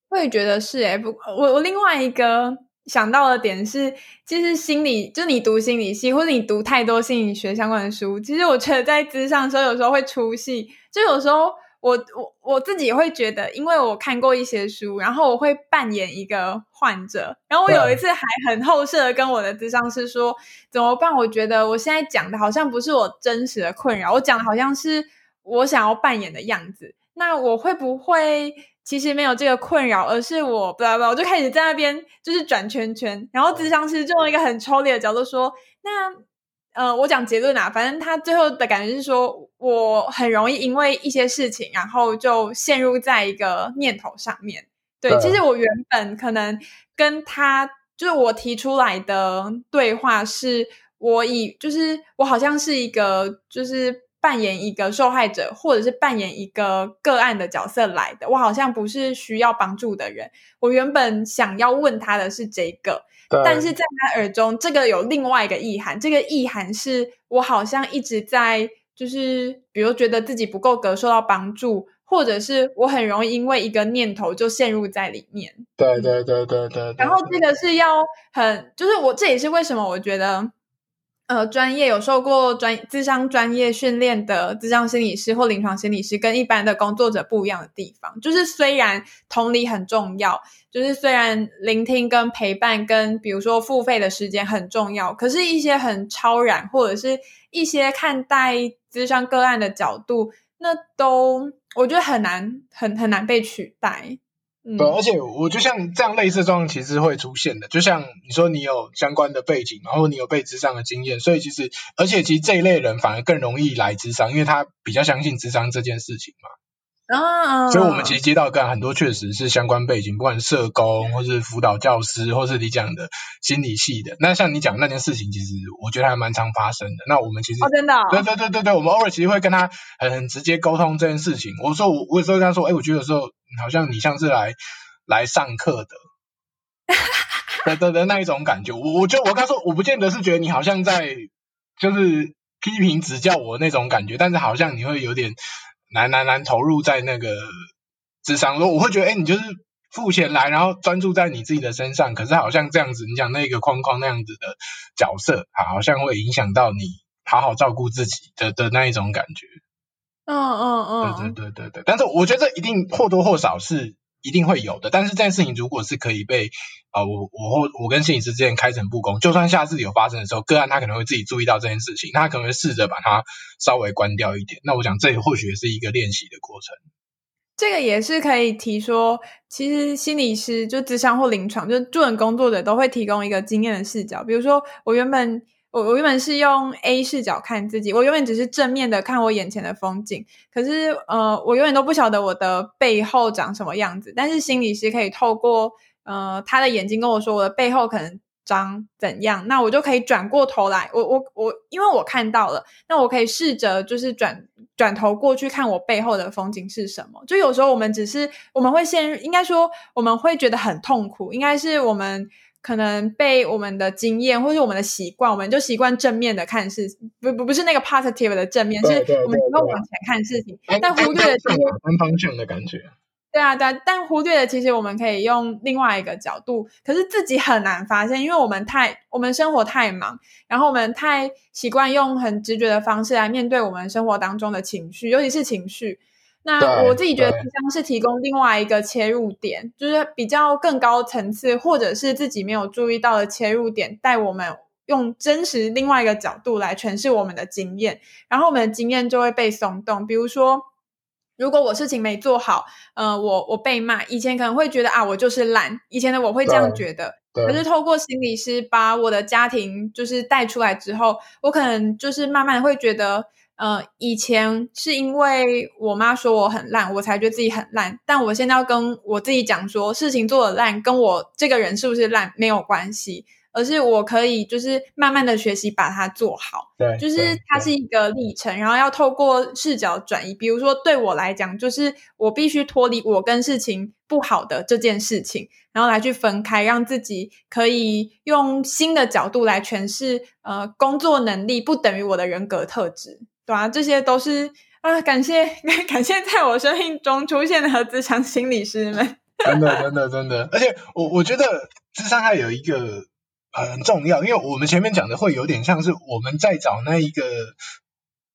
我也觉得是诶，不，我我另外一个。想到的点是，其实心理就你读心理系，或者你读太多心理学相关的书，其实我觉得在咨商的时候，有时候会出戏。就有时候我我我自己也会觉得，因为我看过一些书，然后我会扮演一个患者。然后我有一次还很后设的跟我的智商师说，怎么办？我觉得我现在讲的好像不是我真实的困扰，我讲的好像是我想要扮演的样子。那我会不会？其实没有这个困扰，而是我，不不，我就开始在那边就是转圈圈，然后咨商师就用一个很抽离的角度说，那呃，我讲结论啊，反正他最后的感觉是说，我很容易因为一些事情，然后就陷入在一个念头上面。对，对其实我原本可能跟他，就是我提出来的对话是，我以就是我好像是一个就是。扮演一个受害者，或者是扮演一个个案的角色来的，我好像不是需要帮助的人。我原本想要问他的是这个，但是在他耳中，这个有另外一个意涵。这个意涵是我好像一直在，就是比如觉得自己不够格受到帮助，或者是我很容易因为一个念头就陷入在里面。对对对对对，对。然后这个是要很，就是我这也是为什么我觉得。呃，专业有受过专咨商专业训练的咨商心理师或临床心理师，跟一般的工作者不一样的地方，就是虽然同理很重要，就是虽然聆听跟陪伴跟比如说付费的时间很重要，可是一些很超然或者是一些看待智商个案的角度，那都我觉得很难很很难被取代。对，而且我就像这样类似状况，其实会出现的。就像你说，你有相关的背景，然后你有被智商的经验，所以其实，而且其实这一类人反而更容易来智商，因为他比较相信智商这件事情嘛。啊，所以我们其实接到跟很多确实是相关背景，不管社工或是辅导教师，或是你讲的心理系的。那像你讲那件事情，其实我觉得还蛮常发生的。那我们其实，哦，真的，哦，对对对对对，我们偶尔其实会跟他很很直接沟通这件事情。我说我我有时候跟他说，哎，我觉得有时候好像你像是来来上课的，的的的那一种感觉。我我就我跟他说，我不见得是觉得你好像在就是批评指教我那种感觉，但是好像你会有点。难难难投入在那个智商，说我会觉得，哎，你就是付钱来，然后专注在你自己的身上，可是好像这样子，你讲那个框框那样子的角色，好像会影响到你好好照顾自己的的那一种感觉。嗯嗯嗯，对对对对对，但是我觉得这一定或多或少是。一定会有的，但是这件事情如果是可以被啊、我我或我跟心理师之间开诚布公，就算下次有发生的时候，个案他可能会自己注意到这件事情，他可能会试着把它稍微关掉一点。那我想这或许是一个练习的过程。这个也是可以提说，其实心理师就咨商或临床，就助人工作者都会提供一个经验的视角。比如说，我原本。我我原本是用 A 视角看自己，我永远只是正面的看我眼前的风景，可是呃，我永远都不晓得我的背后长什么样子。但是心理师可以透过呃他的眼睛跟我说我的背后可能长怎样，那我就可以转过头来，我我我，因为我看到了，那我可以试着就是转转头过去看我背后的风景是什么。就有时候我们只是我们会陷入，应该说我们会觉得很痛苦，应该是我们。可能被我们的经验或是我们的习惯，我们就习惯正面的看事情，不不不是那个 positive 的正面，是我们会往前看事情，但忽略了这些单方向的感觉。对啊，对啊，但忽略了其实我们可以用另外一个角度，可是自己很难发现，因为我们太我们生活太忙，然后我们太习惯用很直觉的方式来面对我们生活当中的情绪，尤其是情绪。那我自己觉得，像是提供另外一个切入点，就是比较更高层次，或者是自己没有注意到的切入点，带我们用真实另外一个角度来诠释我们的经验，然后我们的经验就会被松动。比如说，如果我事情没做好，呃，我我被骂，以前可能会觉得啊，我就是懒，以前的我会这样觉得。可是透过心理师把我的家庭就是带出来之后，我可能就是慢慢会觉得。呃，以前是因为我妈说我很烂，我才觉得自己很烂。但我现在要跟我自己讲说，事情做的烂跟我这个人是不是烂没有关系，而是我可以就是慢慢的学习把它做好。对，就是它是一个历程，然后要透过视角转移。比如说对我来讲，就是我必须脱离我跟事情不好的这件事情，然后来去分开，让自己可以用新的角度来诠释。呃，工作能力不等于我的人格特质。对啊，这些都是啊，感谢 感谢在我生命中出现的咨商心理师们。真的，真的，真的。而且我我觉得智商还有一个很重要，因为我们前面讲的会有点像是我们在找那一个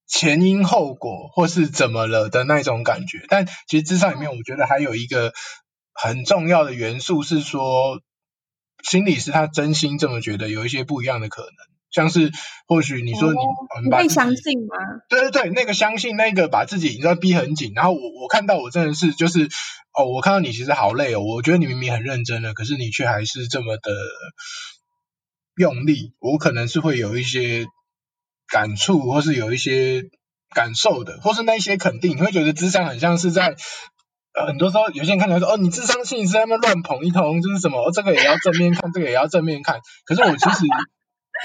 前因后果或是怎么了的那种感觉。但其实智商里面，我觉得还有一个很重要的元素是说，心理师他真心这么觉得，有一些不一样的可能。像是或许你说你，哦、你会相信吗？对对对，那个相信那个把自己你知道逼很紧，然后我我看到我真的是就是哦，我看到你其实好累哦，我觉得你明明很认真了，可是你却还是这么的用力，我可能是会有一些感触，或是有一些感受的，或是那一些肯定，你会觉得智商很像是在。呃，很多时候有些人看起来说，哦，你智商性是在那边乱捧一通，就是什么，哦，这个也要正面看，这个也要正面看。可是我其实，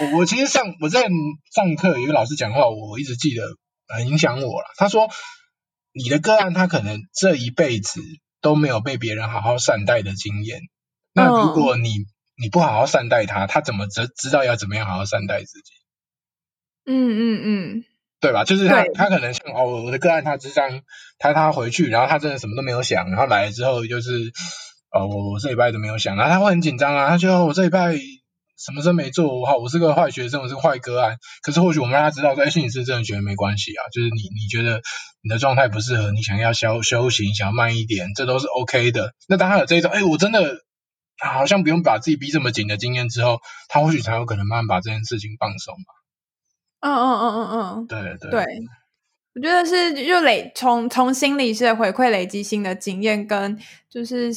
我我其实上我在上课，有一个老师讲话，我一直记得，很影响我了。他说，你的个案他可能这一辈子都没有被别人好好善待的经验。那如果你你不好好善待他，他怎么知知道要怎么样好好善待自己？嗯嗯嗯。对吧？就是他，他可能像哦，我的个案，他咨商，他他回去，然后他真的什么都没有想，然后来了之后就是，哦，我我这礼拜都没有想，然后他会很紧张啊，他觉得我这礼拜什么事没做，我好，我是个坏学生，我是个坏个案。可是或许我们让他知道说，哎，心理师真的觉得没关系啊，就是你你觉得你的状态不适合，你想要修修行，想要慢一点，这都是 OK 的。那当他有这一种，哎，我真的好像不用把自己逼这么紧的经验之后，他或许才有可能慢慢把这件事情放松吧。嗯嗯嗯嗯嗯，对对对，我觉得是就累从从心理师的回馈累积新的经验，跟就是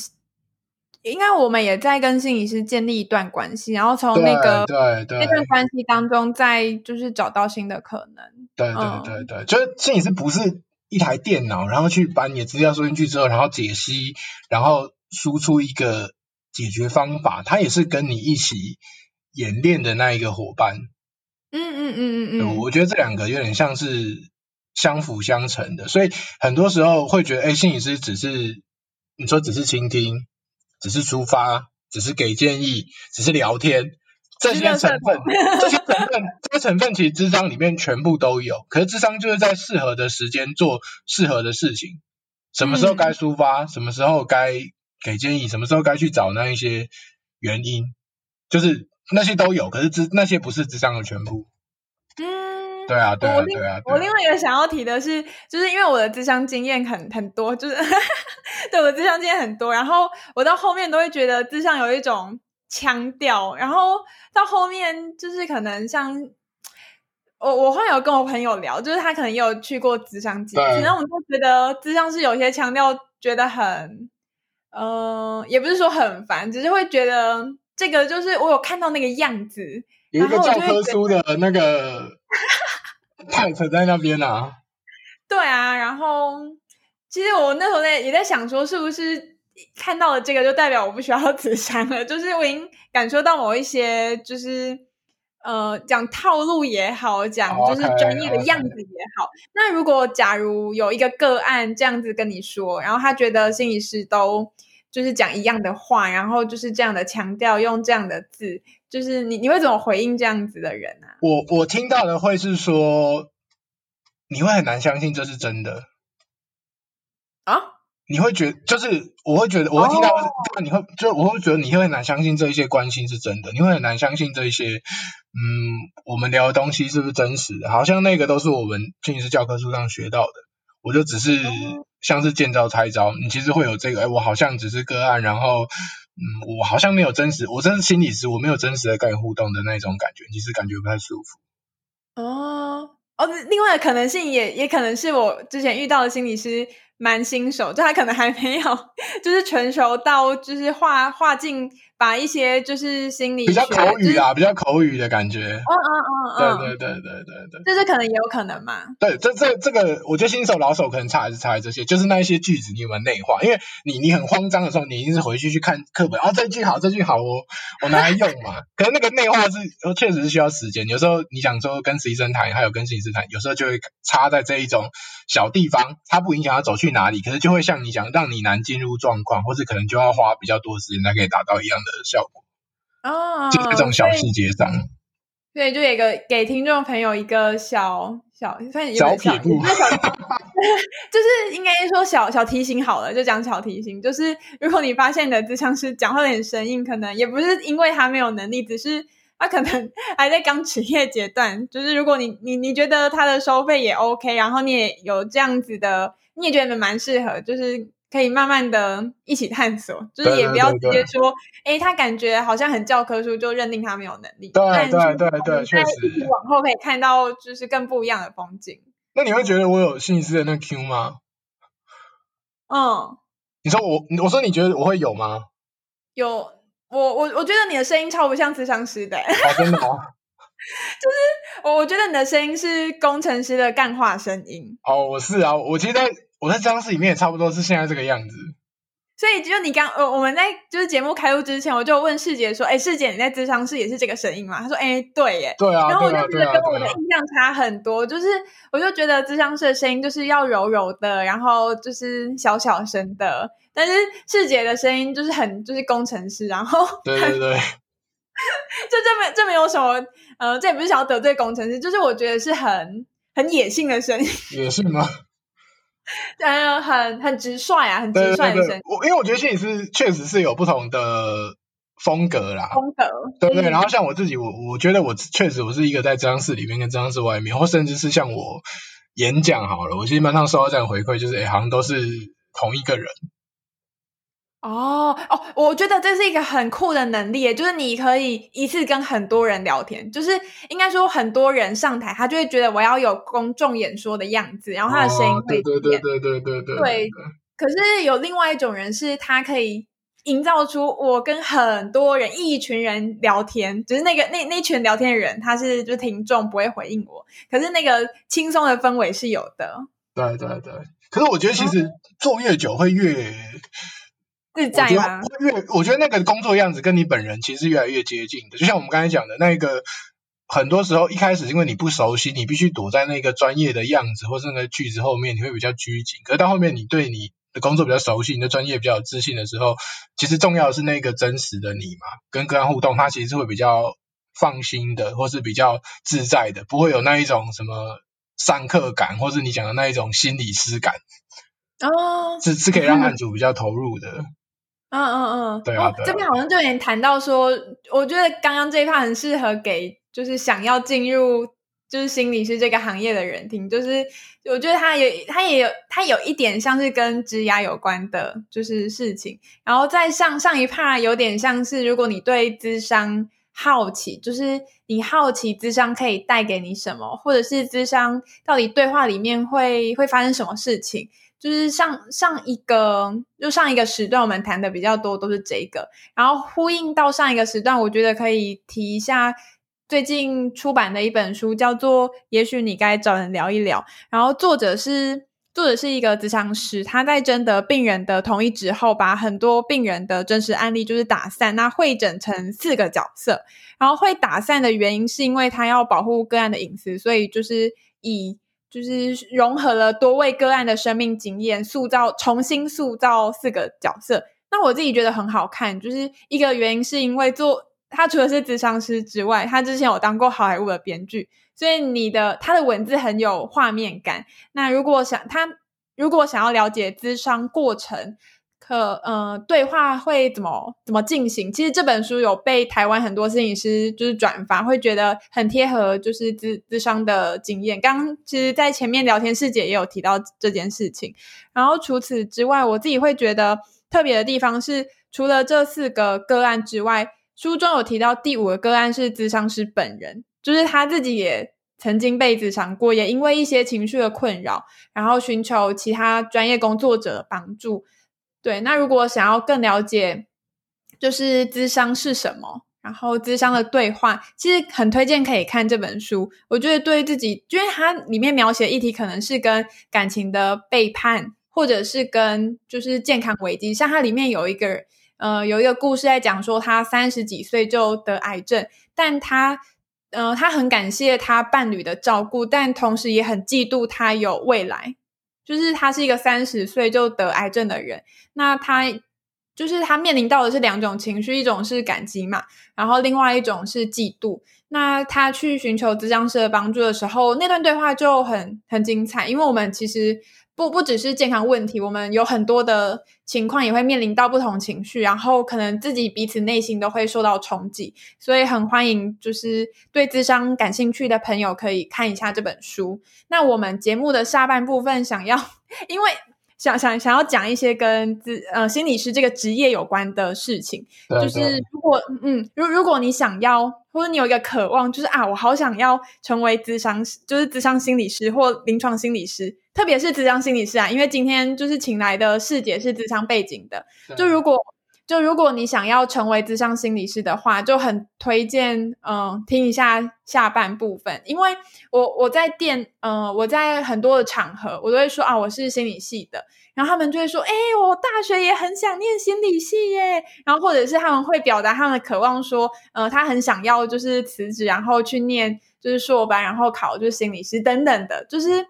应该我们也在跟心理师建立一段关系，然后从那个对对那段关系当中再就是找到新的可能。对对对对，就是心理师不是一台电脑，然后去把你的资料输进去之后，然后解析，然后输出一个解决方法，他也是跟你一起演练的那一个伙伴。嗯嗯嗯嗯嗯，我觉得这两个有点像是相辅相成的，所以很多时候会觉得，哎，心理师只是你说只是倾听，只是抒发，只是给建议，只是聊天，这些成分，这些成分，这些成分其实智商里面全部都有。可是智商就是在适合的时间做适合的事情，什么时候该抒发，什么时候该给建议，什么时候该去找那一些原因，就是。那些都有，可是智那些不是智商的全部。嗯，对啊，对啊，对啊。我另外一个想要提的是，就是因为我的智商经验很很多，就是 对我的咨商经验很多，然后我到后面都会觉得智商有一种腔调，然后到后面就是可能像我我后来有跟我朋友聊，就是他可能也有去过智商几次，然后我们都觉得智商是有些腔调，觉得很嗯、呃，也不是说很烦，只是会觉得。这个就是我有看到那个样子，有一个教科书的那个 type 在那边啊。对啊，然后其实我那时候在也在想说，是不是看到了这个就代表我不需要咨商了？就是我已经感受到某一些，就是呃，讲套路也好，讲就是专业的样子也好。Okay, okay. 那如果假如有一个个案这样子跟你说，然后他觉得心理师都。就是讲一样的话，然后就是这样的强调，用这样的字，就是你你会怎么回应这样子的人啊？我我听到的会是说，你会很难相信这是真的啊？你会觉得就是我会觉得我会听到，哦、你会就我会觉得你会很难相信这一些关心是真的，你会很难相信这一些嗯，我们聊的东西是不是真实的？好像那个都是我们心理师教科书上学到的，我就只是。嗯像是见招拆招，你其实会有这个，哎，我好像只是个案，然后，嗯，我好像没有真实，我真是心理师，我没有真实的跟你互动的那种感觉，其实感觉不太舒服。哦，哦，另外的可能性也也可能是我之前遇到的心理师蛮新手，就他可能还没有，就是成熟到就是画画进。把一些就是心理比较口语啊，就是、比较口语的感觉。嗯嗯嗯嗯，对对对对对对，这是可能也有可能嘛？对，这这这个，我觉得新手老手可能差还是差在这些，就是那一些句子你有没有内化？因为你你很慌张的时候，你一定是回去去看课本，哦，这句好，这句好，我 我拿来用嘛。可是那个内化是确实是需要时间，有时候你想说跟实习生谈，还有跟实习生谈，有时候就会差在这一种小地方，它不影响他走去哪里，可是就会像你讲，让你难进入状况，或是可能就要花比较多时间才可以达到一样的。的效果哦，就在这种小细节上，对，就有一个给听众朋友一个小小算有小撇步，就是应该说小小提醒好了，就讲小提醒，就是如果你发现你的咨商师讲话有点生硬，可能也不是因为他没有能力，只是他可能 还在刚职业阶段。就是如果你你你觉得他的收费也 OK，然后你也有这样子的，你也觉得蛮适合，就是。可以慢慢的一起探索，就是也不要直接说，哎，他感觉好像很教科书，就认定他没有能力。对对对对，确实。往后可以看到就是更不一样的风景。那你会觉得我有心理师的那 Q 吗？嗯。你说我，我说你觉得我会有吗？有，我我我觉得你的声音超不像智商师的。好，真的吗？就是我我觉得你的声音是工程师的干话声音。哦，我是啊，我其实在我在咨商室里面也差不多是现在这个样子。所以就你刚呃，我们在就是节目开录之前，我就问世杰说：“哎，世杰，你在咨商室也是这个声音吗？”他说：“哎，对耶。”对啊。然后我就觉得跟我的印象差很多，就是我就觉得咨商室的声音就是要柔柔的，然后就是小小声的，但是世杰的声音就是很就是工程师，然后对对对，就这没这没有什么呃，这也不是想要得罪工程师，就是我觉得是很很野性的声音，野性吗？嗯，很很直率啊，很直率的声音。我因为我觉得心理师确实是有不同的风格啦，风格对对。然后像我自己，我我觉得我确实我是一个在咨商室里面跟咨商室外面，或甚至是像我演讲好了，我基本上收到这样的回馈，就是哎好像都是同一个人。哦哦，我觉得这是一个很酷的能力，就是你可以一次跟很多人聊天，就是应该说很多人上台，他就会觉得我要有公众演说的样子，然后他的声音会变。对对对对对对。对，可是有另外一种人，是他可以营造出我跟很多人、一群人聊天，就是那个那那群聊天的人，他是就是听众不会回应我，可是那个轻松的氛围是有的。对对对，可是我觉得其实做越久会越。自在吗？越我觉得那个工作样子跟你本人其实是越来越接近的，就像我们刚才讲的那个，很多时候一开始因为你不熟悉，你必须躲在那个专业的样子或是那个句子后面，你会比较拘谨。可是到后面，你对你的工作比较熟悉，你的专业比较有自信的时候，其实重要的是那个真实的你嘛，跟个案互动，他其实是会比较放心的，或是比较自在的，不会有那一种什么上课感，或是你讲的那一种心理师感哦，是是可以让案主比较投入的。嗯嗯嗯，对啊，哦、这边好像就有点谈到说，我觉得刚刚这一趴很适合给就是想要进入就是心理师这个行业的人听，就是我觉得他有他也有他有一点像是跟职涯有关的，就是事情。然后在上上一趴有点像是，如果你对智商好奇，就是你好奇智商可以带给你什么，或者是智商到底对话里面会会发生什么事情。就是上上一个，就上一个时段，我们谈的比较多都是这个，然后呼应到上一个时段，我觉得可以提一下最近出版的一本书，叫做《也许你该找人聊一聊》，然后作者是作者是一个咨商师，他在征得病人的同意之后，把很多病人的真实案例就是打散，那会整成四个角色，然后会打散的原因是因为他要保护个案的隐私，所以就是以。就是融合了多位个案的生命经验，塑造重新塑造四个角色。那我自己觉得很好看，就是一个原因是因为做他除了是咨商师之外，他之前有当过好莱坞的编剧，所以你的他的文字很有画面感。那如果想他如果想要了解咨商过程。可呃，对话会怎么怎么进行？其实这本书有被台湾很多摄影师就是转发，会觉得很贴合，就是资资商的经验。刚其实，在前面聊天，世杰也有提到这件事情。然后除此之外，我自己会觉得特别的地方是，除了这四个个案之外，书中有提到第五个个案是咨商师本人，就是他自己也曾经被咨商过，也因为一些情绪的困扰，然后寻求其他专业工作者的帮助。对，那如果想要更了解，就是咨商是什么，然后咨商的对话，其实很推荐可以看这本书。我觉得对自己，因为它里面描写的议题可能是跟感情的背叛，或者是跟就是健康危机。像它里面有一个呃有一个故事在讲说，他三十几岁就得癌症，但他呃他很感谢他伴侣的照顾，但同时也很嫉妒他有未来。就是他是一个三十岁就得癌症的人，那他就是他面临到的是两种情绪，一种是感激嘛，然后另外一种是嫉妒。那他去寻求咨商师的帮助的时候，那段对话就很很精彩，因为我们其实。不不只是健康问题，我们有很多的情况也会面临到不同情绪，然后可能自己彼此内心都会受到冲击，所以很欢迎就是对智商感兴趣的朋友可以看一下这本书。那我们节目的下半部分想要，因为想想想要讲一些跟咨呃心理师这个职业有关的事情，对对就是如果嗯如如果你想要或者你有一个渴望，就是啊我好想要成为咨商就是咨商心理师或临床心理师。特别是智商心理师啊，因为今天就是请来的师姐是智商背景的。就如果就如果你想要成为智商心理师的话，就很推荐嗯听一下下半部分，因为我我在店嗯我在很多的场合，我都会说啊我是心理系的，然后他们就会说哎我大学也很想念心理系耶，然后或者是他们会表达他们的渴望说，呃他很想要就是辞职然后去念就是硕班，然后考就是心理师等等的，就是。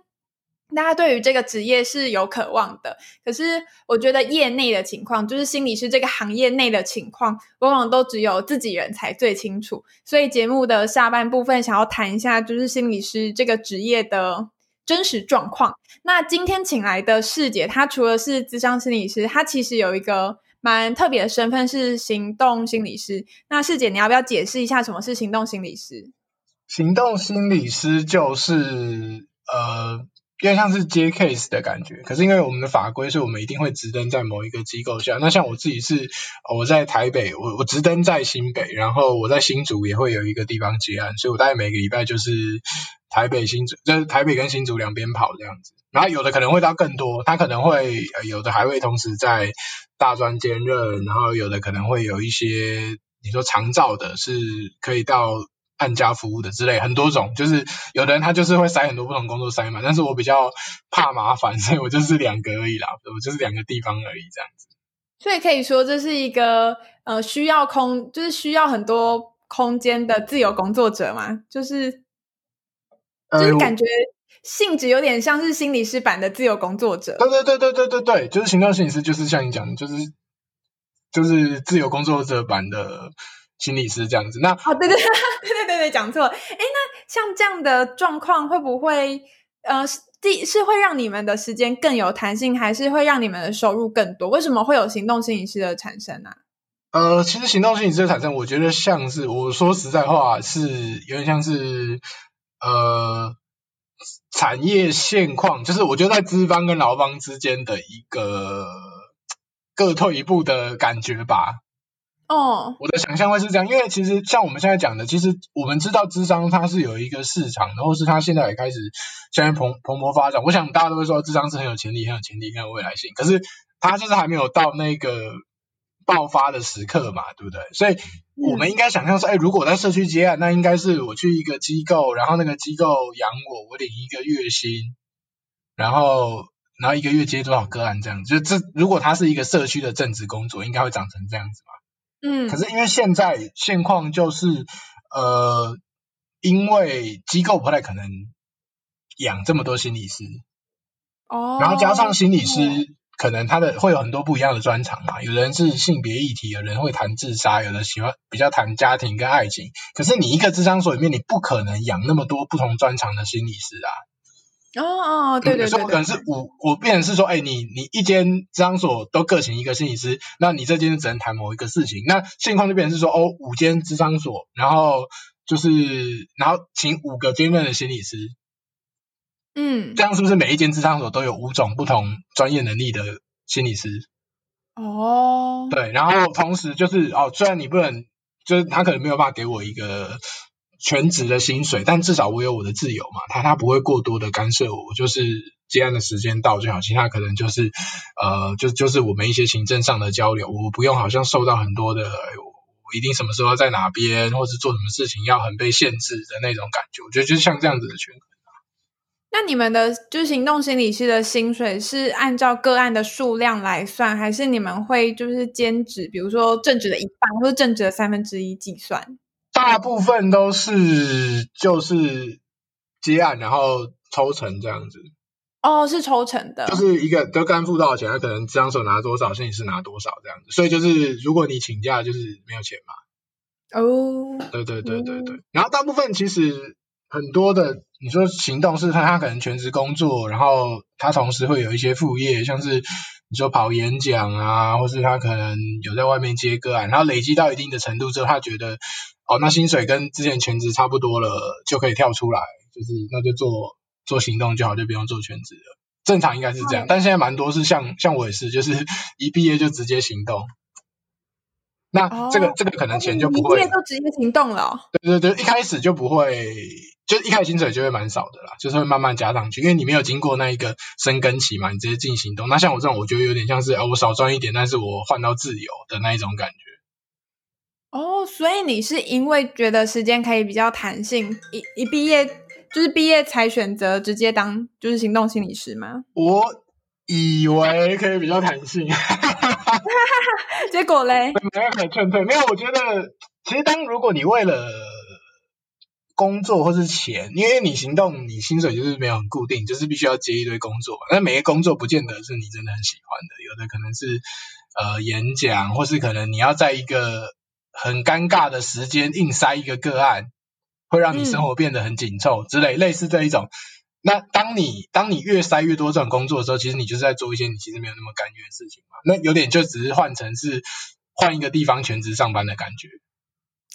大家对于这个职业是有渴望的，可是我觉得业内的情况，就是心理师这个行业内的情况，往往都只有自己人才最清楚。所以节目的下半部分想要谈一下，就是心理师这个职业的真实状况。那今天请来的世姐，她除了是咨商心理师，她其实有一个蛮特别的身份是行动心理师。那世姐，你要不要解释一下什么是行动心理师？行动心理师就是呃。有点像是接 case 的感觉，可是因为我们的法规，所以我们一定会直登在某一个机构下。那像我自己是，我在台北，我我直登在新北，然后我在新竹也会有一个地方接案，所以我大概每个礼拜就是台北新竹，就是台北跟新竹两边跑这样子。然后有的可能会到更多，他可能会有的还会同时在大专兼任，然后有的可能会有一些你说长照的，是可以到。按家服务的之类很多种，就是有的人他就是会塞很多不同工作塞满，但是我比较怕麻烦，所以我就是两个而已啦，我就是两个地方而已这样子。所以可以说这是一个呃需要空，就是需要很多空间的自由工作者嘛，就是就是感觉性质有点像是心理师版的自由工作者。对对对对对对对，就是行动心理师，就是像你讲的，就是就是自由工作者版的。心理师这样子，那哦，对 对对对对对，讲错了。哎，那像这样的状况，会不会呃，第是会让你们的时间更有弹性，还是会让你们的收入更多？为什么会有行动心理师的产生呢？啊？呃，其实行动心理师的产生，我觉得像是我说实在话，是有点像是呃产业现况，就是我觉得在资方跟劳方之间的一个各退一步的感觉吧。哦，我的想象会是这样，因为其实像我们现在讲的，其实我们知道智商它是有一个市场的，或是它现在也开始现在蓬蓬勃发展。我想大家都会说智商是很有潜力、很有潜力、很有未来性，可是它就是还没有到那个爆发的时刻嘛，对不对？所以我们应该想象说，哎，如果在社区接案，那应该是我去一个机构，然后那个机构养我，我领一个月薪，然后然后一个月接多少个案这样子。就这，如果它是一个社区的正职工作，应该会长成这样子嘛。嗯，可是因为现在现况就是，呃，因为机构不太可能养这么多心理师，哦，然后加上心理师可能他的会有很多不一样的专长嘛，有人是性别议题，有人会谈自杀，有的喜欢比较谈家庭跟爱情，可是你一个智商所里面，你不可能养那么多不同专长的心理师啊。哦哦，对对对，对，所以可能是五，我变成是说，哎，你你一间咨商所都各请一个心理师，那你这间只能谈某一个事情。那现况就变成是说，哦，五间咨商所，然后就是然后请五个兼任的心理师，嗯，这样是不是每一间咨商所都有五种不同专业能力的心理师？哦，对，然后同时就是哦，虽然你不能，就是他可能没有办法给我一个。全职的薪水，但至少我有我的自由嘛，他他不会过多的干涉我，就是接案的时间到就好，其他可能就是呃，就就是我们一些行政上的交流，我不用好像受到很多的，我一定什么时候在哪边，或是做什么事情要很被限制的那种感觉，我觉得就像这样子的权衡啊。那你们的就行动心理师的薪水是按照个案的数量来算，还是你们会就是兼职，比如说正职的一半或者正职的三分之一计算？大部分都是就是接案，然后抽成这样子。哦，是抽成的，就是一个都干付多少钱，他可能咨商所拿多少，心理师拿多少这样子。所以就是如果你请假，就是没有钱嘛。哦，对对对对对。然后大部分其实很多的，你说行动是他他可能全职工作，然后他同时会有一些副业，像是你说跑演讲啊，或是他可能有在外面接个案，然后累积到一定的程度之后，他觉得。哦，那薪水跟之前全职差不多了，就可以跳出来，就是那就做做行动就好，就不用做全职了。正常应该是这样，但现在蛮多是像像我也是，就是一毕业就直接行动。那这个、哦、这个可能钱就不会，一毕业就直接行动了。对对对，一开始就不会，就一开始薪水就会蛮少的啦，就是会慢慢加上去，因为你没有经过那一个生根期嘛，你直接进行动。那像我这种，我觉得有点像是，哦，我少赚一点，但是我换到自由的那一种感觉。哦，所以你是因为觉得时间可以比较弹性，一一毕业就是毕业才选择直接当就是行动心理师吗？我以为可以比较弹性，结果嘞？没有很劝退，没有。我觉得其实当如果你为了工作或是钱，因为你行动，你薪水就是没有很固定，就是必须要接一堆工作。那每个工作不见得是你真的很喜欢的，有的可能是呃演讲，或是可能你要在一个很尴尬的时间硬塞一个个案，会让你生活变得很紧凑之类，嗯、类似这一种。那当你当你越塞越多这种工作的时候，其实你就是在做一些你其实没有那么甘愿的事情嘛。那有点就只是换成是换一个地方全职上班的感觉。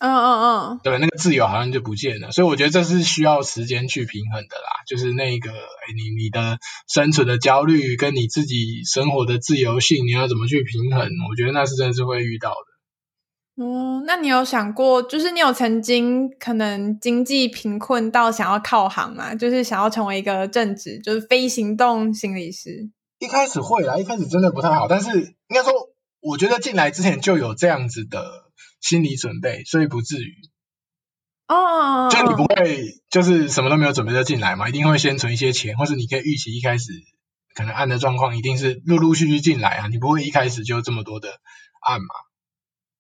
嗯嗯嗯，对，那个自由好像就不见了，所以我觉得这是需要时间去平衡的啦。就是那个，哎，你你的生存的焦虑跟你自己生活的自由性，你要怎么去平衡？我觉得那是真的是会遇到的。嗯，那你有想过，就是你有曾经可能经济贫困到想要靠行吗？就是想要成为一个正职，就是非行动心理师？一开始会啦，一开始真的不太好，但是应该说，我觉得进来之前就有这样子的。心理准备，所以不至于哦，就你不会就是什么都没有准备就进来嘛，一定会先存一些钱，或是你可以预期一开始可能按的状况一定是陆陆续续进来啊，你不会一开始就这么多的按嘛。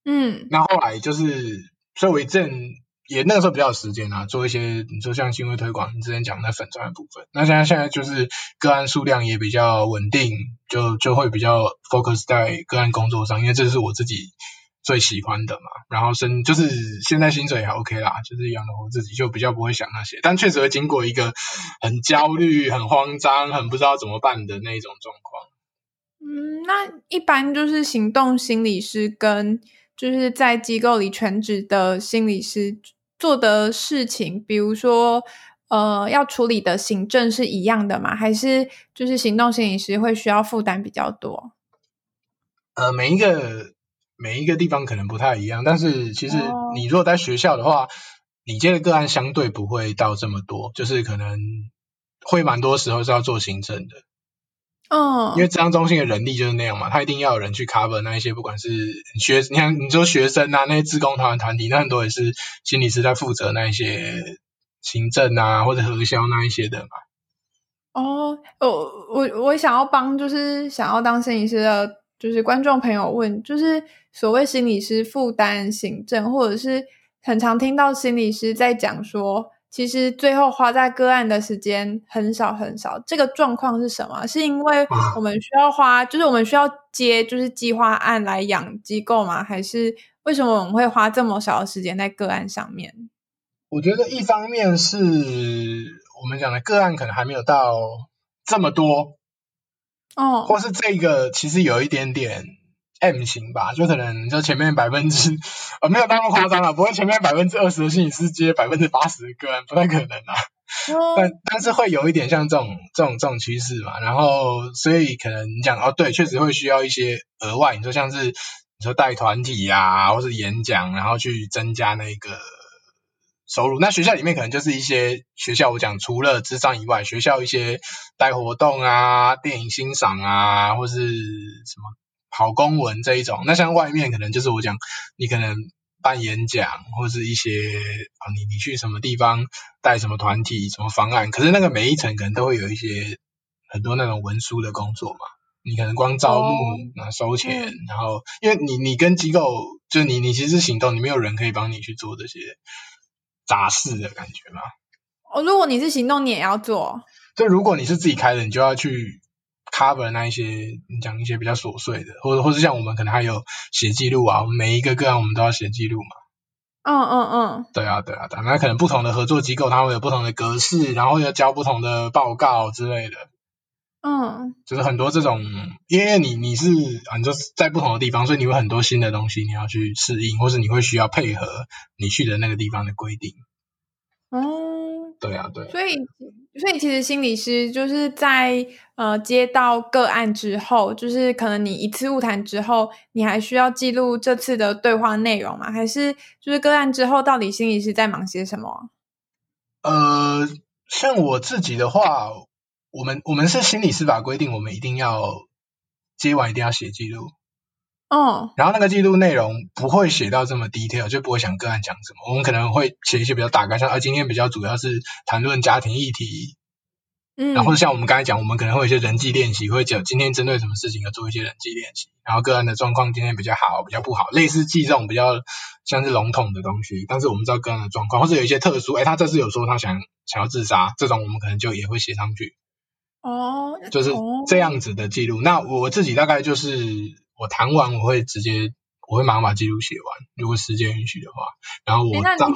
嗯，那后来就是，所以我一阵也那个时候比较有时间啊，做一些你说像新闻推广，你之前讲的粉专的部分，那现在现在就是个案数量也比较稳定，就就会比较 focus 在个案工作上，因为这是我自己。最喜欢的嘛，然后生就是现在薪水也还 OK 啦，就是养得活自己，就比较不会想那些，但确实会经过一个很焦虑、很慌张、很不知道怎么办的那种状况。嗯，那一般就是行动心理师跟就是在机构里全职的心理师做的事情，比如说呃要处理的行政是一样的吗？还是就是行动心理师会需要负担比较多？呃，每一个。每一个地方可能不太一样，但是其实你如果在学校的话，oh. 你接的个案相对不会到这么多，就是可能会蛮多时候是要做行政的。嗯，oh. 因为咨商中心的人力就是那样嘛，他一定要有人去 cover 那一些，不管是学，你看你说学生啊，那些志工团团体，那很多也是心理师在负责那一些行政啊或者核销那一些的嘛。哦，我我我想要帮，就是想要当心理师的。就是观众朋友问，就是所谓心理师负担行政，或者是很常听到心理师在讲说，其实最后花在个案的时间很少很少。这个状况是什么？是因为我们需要花，就是我们需要接就是计划案来养机构吗？还是为什么我们会花这么少的时间在个案上面？我觉得一方面是我们讲的个案可能还没有到这么多。哦，或是这个其实有一点点 M 型吧，就可能就前面百分之呃没有那么夸张了，不会前面百分之二十的心理师接百分之八十的个案，不太可能啊。哦、但但是会有一点像这种这种这种趋势嘛，然后所以可能你讲哦，对，确实会需要一些额外，你说像是你说带团体啊，或是演讲，然后去增加那个。收入，那学校里面可能就是一些学校，我讲除了智商以外，学校一些带活动啊、电影欣赏啊，或是什么跑公文这一种。那像外面可能就是我讲，你可能办演讲，或是一些啊，你你去什么地方带什么团体、什么方案，可是那个每一层可能都会有一些很多那种文书的工作嘛。你可能光招募、那、哦、收钱，嗯、然后因为你你跟机构，就你你其实是行动，你没有人可以帮你去做这些。杂事的感觉嘛？哦，如果你是行动，你也要做。就如果你是自己开的，你就要去 cover 那一些，你讲一些比较琐碎的，或者或者像我们可能还有写记录啊，每一个个案我们都要写记录嘛。嗯嗯嗯。对啊对啊对，那可能不同的合作机构，它会有不同的格式，然后要交不同的报告之类的。嗯。就是很多这种，因为你你是啊，你就是在不同的地方，所以你有很多新的东西你要去适应，或是你会需要配合你去的那个地方的规定。嗯，对啊，对啊。所以，所以其实心理师就是在呃接到个案之后，就是可能你一次晤谈之后，你还需要记录这次的对话内容吗？还是就是个案之后，到底心理师在忙些什么？呃，像我自己的话，我们我们是心理师法规定，我们一定要接完一定要写记录。哦。然后那个记录内容不会写到这么 detail，就不会想个案讲什么。我们可能会写一些比较大概，像啊，今天比较主要是谈论家庭议题。嗯，然后像我们刚才讲，我们可能会有一些人际练习，会讲今天针对什么事情要做一些人际练习，然后个案的状况今天比较好，比较不好，类似记这种比较像是笼统的东西。但是我们知道个案的状况，或者有一些特殊，哎，他这次有说他想想要自杀，这种我们可能就也会写上去。哦，就是这样子的记录。那我自己大概就是我谈完，我会直接我会马上把记录写完，如果时间允许的话。然后我那你，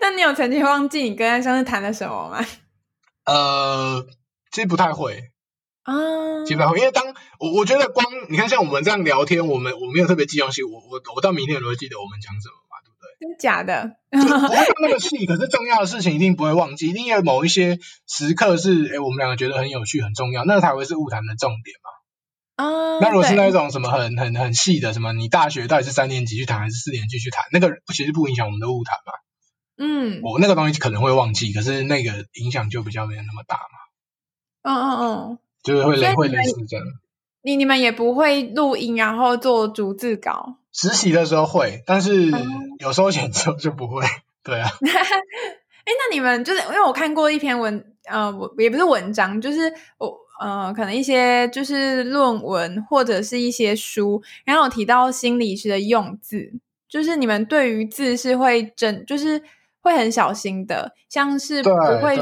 那你有曾经忘记你个案上次谈了什么吗？呃，其实不太会啊，基本上因为当我我觉得光你看像我们这样聊天，我们我没有特别记东西，我我我到明天都会记得我们讲什么嘛，对不对？真假的？不会那么细，可是重要的事情一定不会忘记，一定有某一些时刻是哎我们两个觉得很有趣很重要，那才会是晤谈的重点嘛。啊，那如果是那种什么很很很细的，什么你大学到底是三年级去谈还是四年级去谈，那个其实不影响我们的误谈嘛。嗯，我那个东西可能会忘记，可是那个影响就比较没有那么大嘛。嗯嗯嗯，就是会类会类似这样。你你们也不会录音，然后做逐字稿？实习的时候会，但是有收钱之后就不会。对啊。哎、欸，那你们就是因为我看过一篇文，呃，我也不是文章，就是我呃，可能一些就是论文或者是一些书，然后有提到心理师的用字，就是你们对于字是会整，就是。会很小心的，像是不会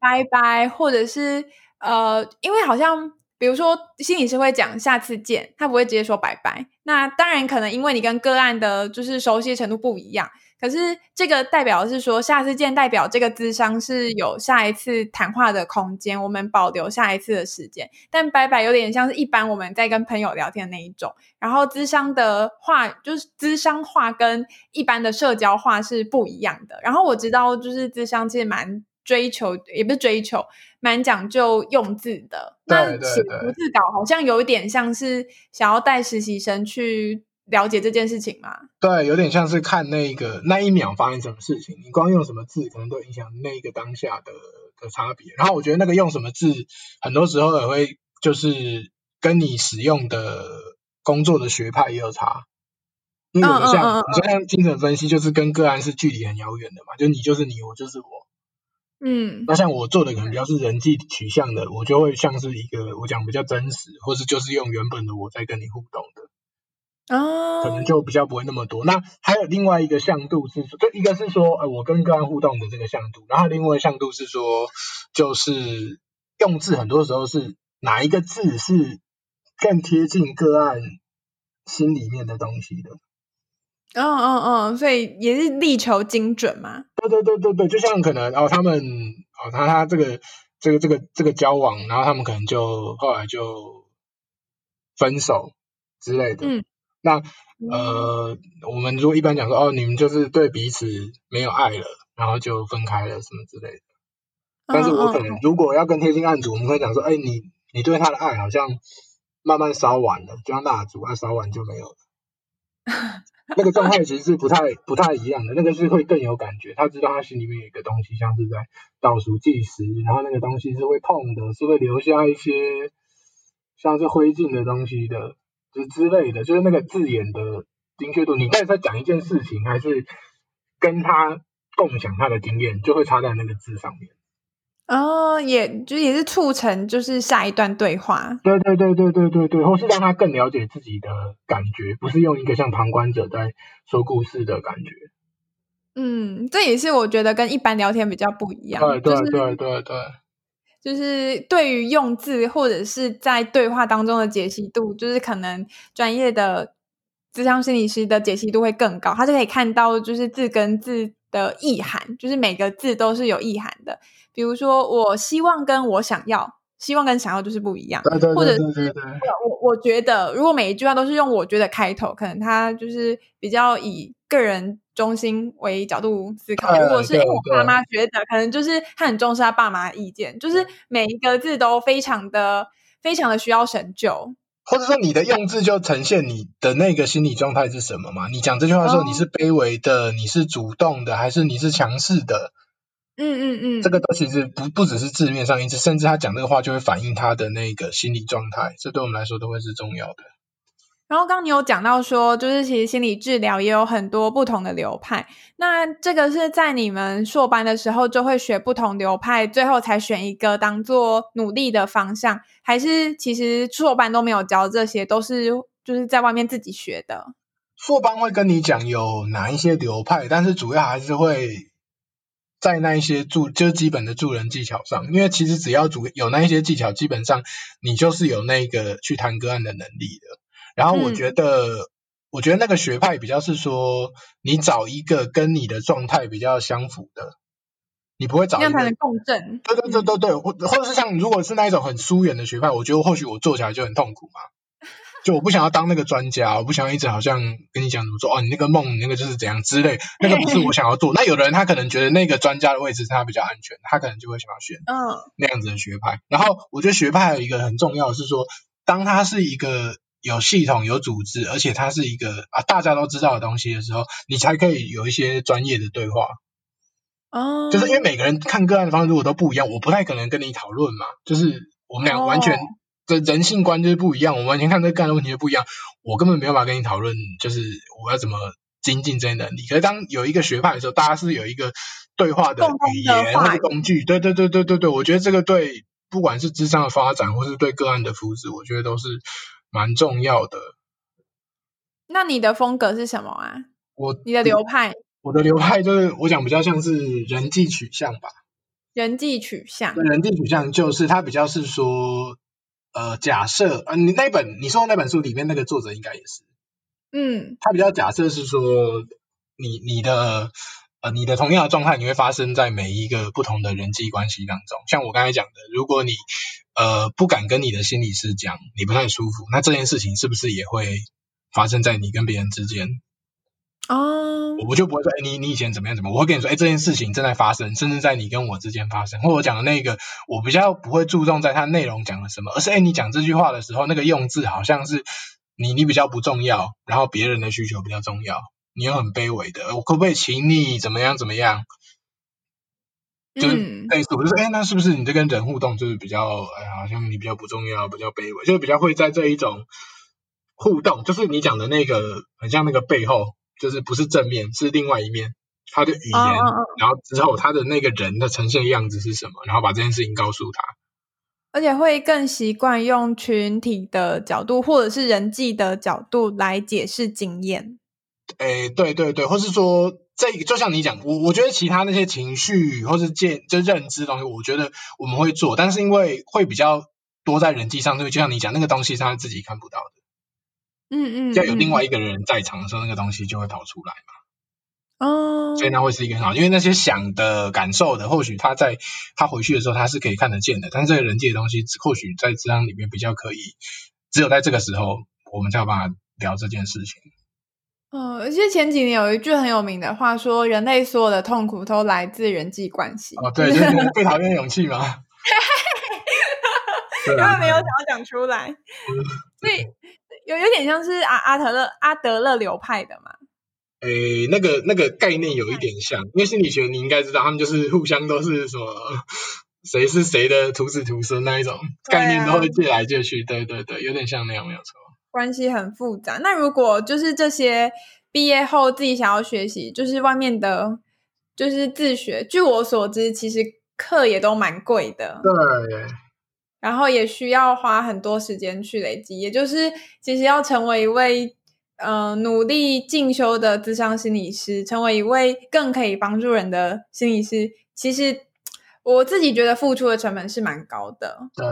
拜拜，或者是呃，因为好像比如说心理师会讲下次见，他不会直接说拜拜。那当然可能因为你跟个案的就是熟悉程度不一样。可是这个代表是说，下次见代表这个咨商是有下一次谈话的空间，我们保留下一次的时间。但拜拜有点像是一般我们在跟朋友聊天的那一种。然后咨商的话，就是咨商话跟一般的社交话是不一样的。然后我知道，就是咨商其实蛮追求，也不是追求，蛮讲究用字的。那写逐字稿好像有一点像是想要带实习生去。了解这件事情吗？对，有点像是看那个那一秒发生什么事情，你光用什么字，可能都影响那个当下的的差别。然后我觉得那个用什么字，很多时候也会就是跟你使用的工作的学派也有差。因为有的像你说像精神分析，就是跟个案是距离很遥远的嘛，就你就是你，我就是我。嗯。那像我做的可能比较是人际取向的，我就会像是一个我讲比较真实，或是就是用原本的我在跟你互动的。哦，可能就比较不会那么多。那还有另外一个向度是说，就一个是说，呃，我跟个案互动的这个向度，然后另外一个向度是说，就是用字很多时候是哪一个字是更贴近个案心里面的东西的。嗯嗯嗯，所以也是力求精准嘛。对对对对对，就像可能哦，他们哦，他他这个这个这个这个交往，然后他们可能就后来就分手之类的。嗯。那呃，我们如果一般讲说，哦，你们就是对彼此没有爱了，然后就分开了什么之类的。但是我可能如果要跟贴近案主，我们会讲说，哎，你你对他的爱好像慢慢烧完了，就像蜡烛，啊，烧完就没有了。那个状态其实是不太不太一样的，那个是会更有感觉。他知道他心里面有一个东西，像是在倒数计时，然后那个东西是会痛的，是会留下一些像是灰烬的东西的。之类的，就是那个字眼的精确度。你到底在讲一件事情，还是跟他共享他的经验，就会差在那个字上面。哦，也就也是促成就是下一段对话。对对对对对对对，或是让他更了解自己的感觉，不是用一个像旁观者在说故事的感觉。嗯，这也是我觉得跟一般聊天比较不一样。对对对对对。就是就是对于用字或者是在对话当中的解析度，就是可能专业的咨商心理师的解析度会更高，他就可以看到就是字跟字的意涵，就是每个字都是有意涵的。比如说，我希望跟我想要，希望跟想要就是不一样。或者我我觉得，如果每一句话都是用我觉得开头，可能他就是比较以个人。中心为角度思考，如果是我爸妈觉得，可能就是他很重视他爸妈的意见，就是每一个字都非常的、非常的需要神救。或者说，你的用字就呈现你的那个心理状态是什么嘛？你讲这句话的时候，你是卑微的，你是主动的，还是你是强势的？嗯嗯嗯，这个都其实不不只是字面上意思，甚至他讲这个话就会反映他的那个心理状态，这对我们来说都会是重要的。然后刚刚你有讲到说，就是其实心理治疗也有很多不同的流派。那这个是在你们硕班的时候就会学不同流派，最后才选一个当做努力的方向，还是其实硕班都没有教这些，都是就是在外面自己学的？硕班会跟你讲有哪一些流派，但是主要还是会在那一些助，就基本的助人技巧上，因为其实只要主有那一些技巧，基本上你就是有那个去谈个案的能力的。然后我觉得，嗯、我觉得那个学派比较是说，你找一个跟你的状态比较相符的，你不会找一个。才能共振。对对对对对，或或者是像如果是那一种很疏远的学派，我觉得或许我做起来就很痛苦嘛。就我不想要当那个专家，我不想要一直好像跟你讲怎么做哦，你那个梦，你那个就是怎样之类，那个不是我想要做。那有的人他可能觉得那个专家的位置是他比较安全，他可能就会想要选嗯那样子的学派。然后我觉得学派有一个很重要的是说，当他是一个。有系统、有组织，而且它是一个啊大家都知道的东西的时候，你才可以有一些专业的对话。哦，就是因为每个人看个案的方式如果都不一样，我不太可能跟你讨论嘛。就是我们俩完全的人性观就是不一样，我们完全看这个案的问题就不一样，我根本没有办法跟你讨论，就是我要怎么精进这些能力。可是当有一个学派的时候，大家是有一个对话的语言或者工具，对对对对对对，我觉得这个对不管是智商的发展，或是对个案的福祉，我觉得都是。蛮重要的。那你的风格是什么啊？我你的流派，我的流派就是我讲比较像是人际取向吧。人际取向，人际取向就是它比较是说，呃，假设，呃，你那本你说的那本书里面那个作者应该也是，嗯，他比较假设是说，你你的呃你的同样的状态，你会发生在每一个不同的人际关系当中。像我刚才讲的，如果你呃，不敢跟你的心理师讲，你不太舒服，那这件事情是不是也会发生在你跟别人之间？哦、oh.，我就不会说，哎，你你以前怎么样怎么样？我会跟你说，哎，这件事情正在发生，甚至在你跟我之间发生。或者我讲的那个，我比较不会注重在它内容讲了什么，而是，哎，你讲这句话的时候，那个用字好像是你你比较不重要，然后别人的需求比较重要，你又很卑微的，我可不可以请你怎么样怎么样？就是类似，我就说，哎，那是不是你这跟人互动就是比较，哎，好像你比较不重要，比较卑微，就是比较会在这一种互动，就是你讲的那个，很像那个背后，就是不是正面，是另外一面，他的语言，哦哦哦，然后之后他的那个人的呈现样子是什么，然后把这件事情告诉他，而且会更习惯用群体的角度或者是人际的角度来解释经验。哎，对对对，或是说。这个就像你讲，我我觉得其他那些情绪或是见就认知东西，我觉得我们会做，但是因为会比较多在人际上，所以就像你讲那个东西是他自己看不到的，嗯嗯，要有另外一个人在场的时候，那个东西就会跑出来嘛，哦，所以那会是一个很好，因为那些想的感受的，或许他在他回去的时候他是可以看得见的，但是这个人际的东西，或许在这张里面比较可以，只有在这个时候我们才有办法聊这件事情。嗯，而且前几年有一句很有名的话说，人类所有的痛苦都来自人际关系。哦，对，就是被讨厌的勇气嘛。根本没有想要讲出来，所以有有点像是阿阿德勒阿德勒流派的嘛。诶，那个那个概念有一点像，因为心理学你应该知道，他们就是互相都是什么谁是谁的徒子徒孙那一种概念，都会借来借去。对对对，有点像那样，没有错。关系很复杂。那如果就是这些毕业后自己想要学习，就是外面的，就是自学。据我所知，其实课也都蛮贵的。对。然后也需要花很多时间去累积。也就是，其实要成为一位呃努力进修的智商心理师，成为一位更可以帮助人的心理师，其实我自己觉得付出的成本是蛮高的。对。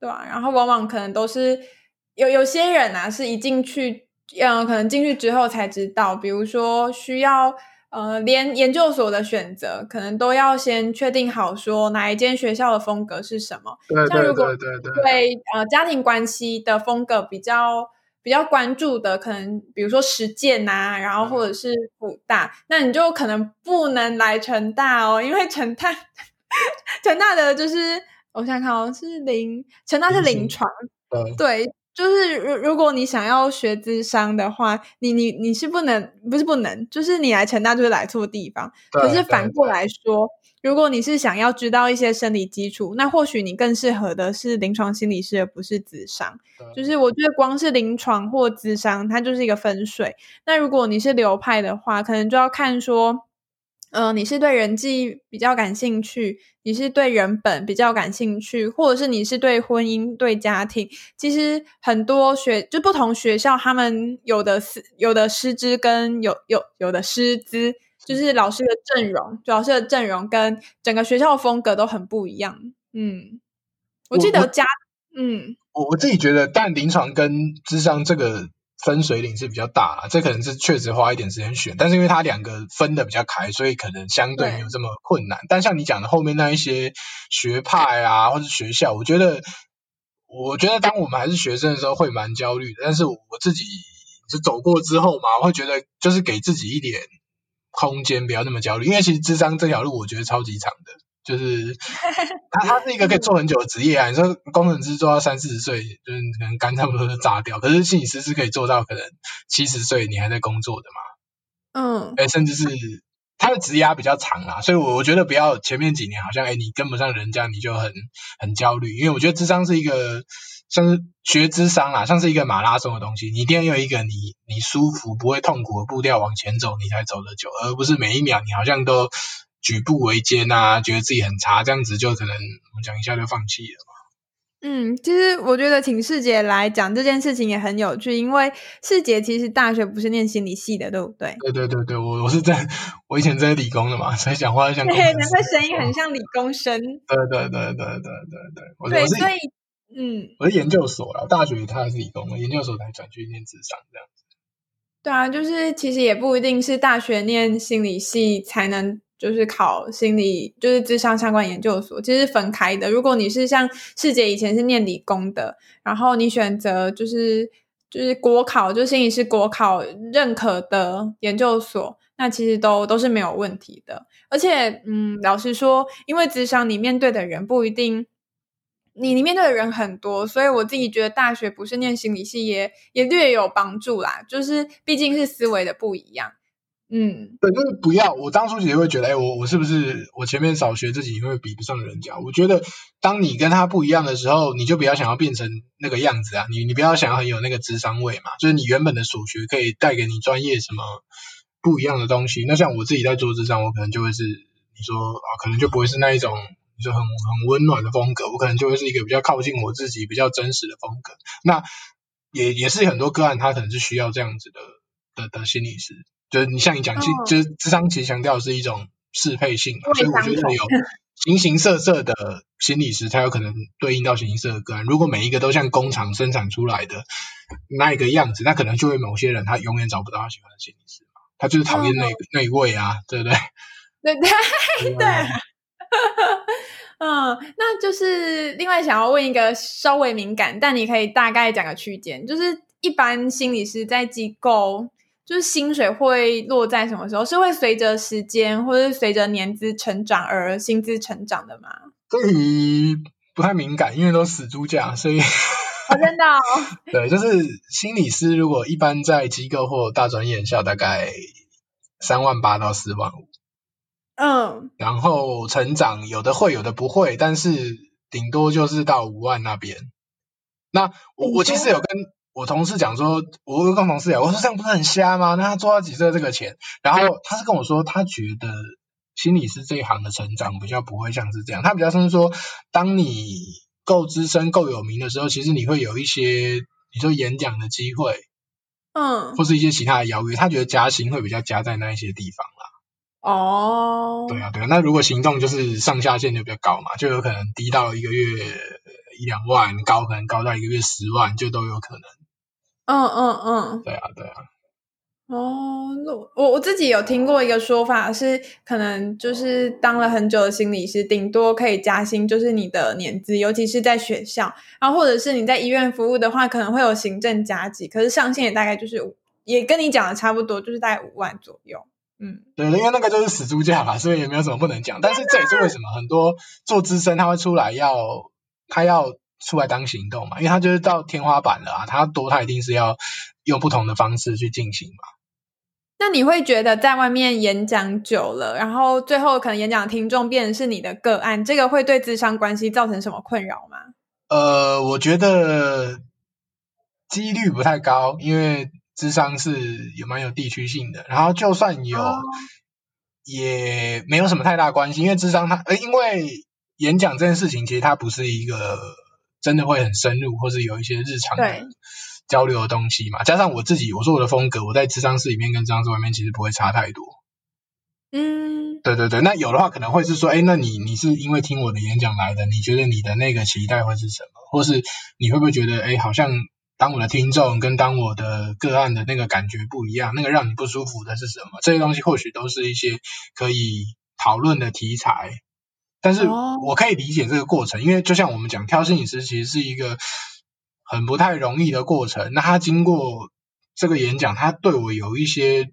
对啊，然后往往可能都是。有有些人啊，是一进去，嗯，可能进去之后才知道，比如说需要，呃，连研究所的选择，可能都要先确定好，说哪一间学校的风格是什么。对对对对对。像如果对呃家庭关系的风格比较比较关注的，可能比如说实践呐、啊，然后或者是辅大、嗯，那你就可能不能来成大哦，因为成大 成大的就是我想看哦，是临成大是临床，嗯、对。就是如如果你想要学咨商的话，你你你是不能不是不能，就是你来成大就是来错地方。可是反过来说，如果你是想要知道一些生理基础，那或许你更适合的是临床心理师，而不是咨商。就是我觉得光是临床或咨商，它就是一个分水。那如果你是流派的话，可能就要看说，嗯、呃，你是对人际比较感兴趣，你是对人本比较感兴趣，或者是你是对婚姻、对家庭。其实很多学就不同学校，他们有的师有的师资跟有有有的师资。就是老师的阵容，就老师的阵容跟整个学校的风格都很不一样。嗯，我记得家，嗯，我我自己觉得，但临床跟智商这个分水岭是比较大啦，这可能是确实花一点时间选，但是因为它两个分的比较开，所以可能相对没有这么困难。但像你讲的后面那一些学派啊，或者学校，我觉得，我觉得当我们还是学生的时候会蛮焦虑的，但是我自己就走过之后嘛，我会觉得就是给自己一点。空间不要那么焦虑，因为其实智商这条路我觉得超级长的，就是 他他是一个可以做很久的职业啊。你说工程师做到三四十岁，就是可能肝差不多就炸掉，可是心理师是可以做到可能七十岁你还在工作的嘛。嗯，哎，甚至是他的职涯比较长啦，所以我我觉得不要前面几年好像哎你跟不上人家你就很很焦虑，因为我觉得智商是一个。像是学智商啊，像是一个马拉松的东西，你一定要用一个你你舒服不会痛苦的步调往前走，你才走得久，而不是每一秒你好像都举步维艰啊，觉得自己很差，这样子就可能我讲一下就放弃了嘛。嗯，其实我觉得请世杰来讲这件事情也很有趣，因为世杰其实大学不是念心理系的，对不对？对对对对，我我是在我以前在理工的嘛，所以讲话像工。对，难怪声音很像理工生。对对对对对对对，我对，所以。嗯，我是研究所啦，大学他还是理工的，研究所才转去念咨商这样子。对啊，就是其实也不一定是大学念心理系才能就是考心理，就是智商相关研究所，其实分开的。如果你是像世杰以前是念理工的，然后你选择就是就是国考，就心理师国考认可的研究所，那其实都都是没有问题的。而且，嗯，老实说，因为咨商你面对的人不一定。你你面对的人很多，所以我自己觉得大学不是念心理系也也略有帮助啦。就是毕竟是思维的不一样，嗯，对，就是不要。我当初其实会觉得，哎，我我是不是我前面少学自己会比不上人家？我觉得当你跟他不一样的时候，你就不要想要变成那个样子啊。你你不要想要很有那个智商味嘛，就是你原本的所学可以带给你专业什么不一样的东西。那像我自己在做咨商，我可能就会是你说啊，可能就不会是那一种。就很很温暖的风格，我可能就会是一个比较靠近我自己、比较真实的风格。那也也是很多个案，他可能是需要这样子的的的心理师。就是你像你讲，其、哦、就是智商其实强调是一种适配性嘛，所以我觉得有 形形色色的心理师，才有可能对应到形形色色个案。如果每一个都像工厂生产出来的那一个样子，那可能就会某些人他永远找不到他喜欢的心理师嘛，他就是讨厌那、哦、那一位啊，对不对？对 对对。对嗯，那就是另外想要问一个稍微敏感，但你可以大概讲个区间，就是一般心理师在机构，就是薪水会落在什么时候？是会随着时间或者是随着年资成长而薪资成长的吗？对于不太敏感，因为都死猪价，所以哦，真的哦，对，就是心理师如果一般在机构或大专院校，大概三万八到四万五。嗯，然后成长有的会，有的不会，但是顶多就是到五万那边。那我我其实有跟我同事讲说，我跟同事讲，我说这样不是很瞎吗？那他做到几岁这个钱？然后他是跟我说，他觉得心理师这一行的成长比较不会像是这样，他比较像是说，当你够资深、够有名的时候，其实你会有一些你说演讲的机会，嗯，或是一些其他的邀约，他觉得加薪会比较加在那一些地方啦。哦，对啊，对啊，那如果行动就是上下限就比较高嘛，就有可能低到一个月一两万，高可能高到一个月十万，就都有可能。嗯嗯嗯，对啊对啊。哦，那我我自己有听过一个说法是，可能就是当了很久的心理师，顶多可以加薪，就是你的年资，尤其是在学校，然后或者是你在医院服务的话，可能会有行政加级，可是上限也大概就是也跟你讲的差不多，就是大概五万左右。嗯，对，因为那个就是死猪价嘛，所以也没有什么不能讲。但是这也是为什么很多做资深他会出来要他要出来当行动嘛，因为他就是到天花板了啊，他多他一定是要用不同的方式去进行嘛。那你会觉得在外面演讲久了，然后最后可能演讲的听众变成是你的个案，这个会对智商关系造成什么困扰吗？呃，我觉得几率不太高，因为智商是有蛮有地区性的，然后就算有，哦、也没有什么太大关系，因为智商它，呃，因为演讲这件事情其实它不是一个真的会很深入，或是有一些日常的。交流的东西嘛，加上我自己，我说我的风格，我在智商室里面跟智商室外面其实不会差太多。嗯，对对对，那有的话可能会是说，哎，那你你是因为听我的演讲来的，你觉得你的那个期待会是什么？或是你会不会觉得，哎，好像当我的听众跟当我的个案的那个感觉不一样，那个让你不舒服的是什么？这些东西或许都是一些可以讨论的题材。但是我可以理解这个过程，因为就像我们讲，挑心理师其实是一个。很不太容易的过程。那他经过这个演讲，他对我有一些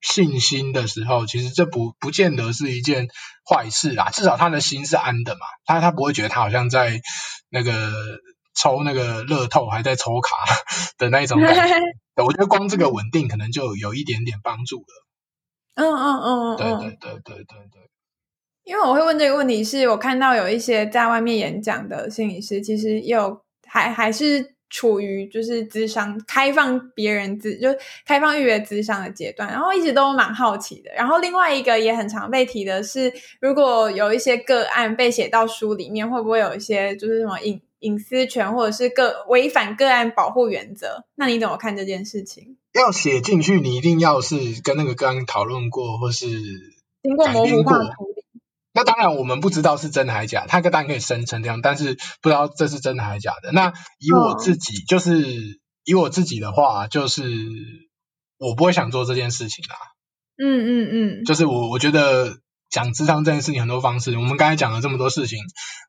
信心的时候，其实这不不见得是一件坏事啦。至少他的心是安的嘛，他他不会觉得他好像在那个抽那个乐透，还在抽卡 的那一种感觉。我觉得光这个稳定，可能就有一点点帮助了。嗯嗯嗯嗯，对对对对对对。因为我会问这个问题，是我看到有一些在外面演讲的心理师，其实也有。还还是处于就是咨商开放别人咨就开放预约咨商的阶段，然后一直都蛮好奇的。然后另外一个也很常被提的是，如果有一些个案被写到书里面，会不会有一些就是什么隐隐私权或者是个违反个案保护原则？那你怎么看这件事情？要写进去，你一定要是跟那个个案讨论过，或是经过模糊化那当然，我们不知道是真的还是假的。他当然可以声称这样，但是不知道这是真的还是假的。那以我自己，就是以我自己的话，就是我不会想做这件事情啦。嗯嗯嗯，就是我我觉得讲智商这件事情很多方式，我们刚才讲了这么多事情，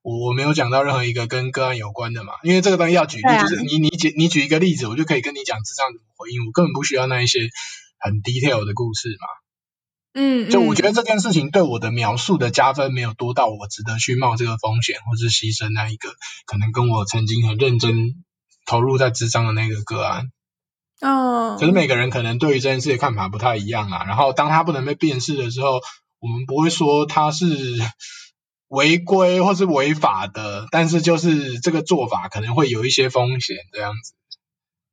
我我没有讲到任何一个跟个案有关的嘛。因为这个东西要举例，就是你你举你举一个例子，我就可以跟你讲智商怎么回应，我根本不需要那一些很 detail 的故事嘛。嗯，就我觉得这件事情对我的描述的加分没有多到我值得去冒这个风险，或是牺牲那一个可能跟我曾经很认真投入在智商的那个个案。哦，可是每个人可能对于这件事的看法不太一样啊。然后当他不能被辨识的时候，我们不会说他是 违规或是违法的，但是就是这个做法可能会有一些风险这样子。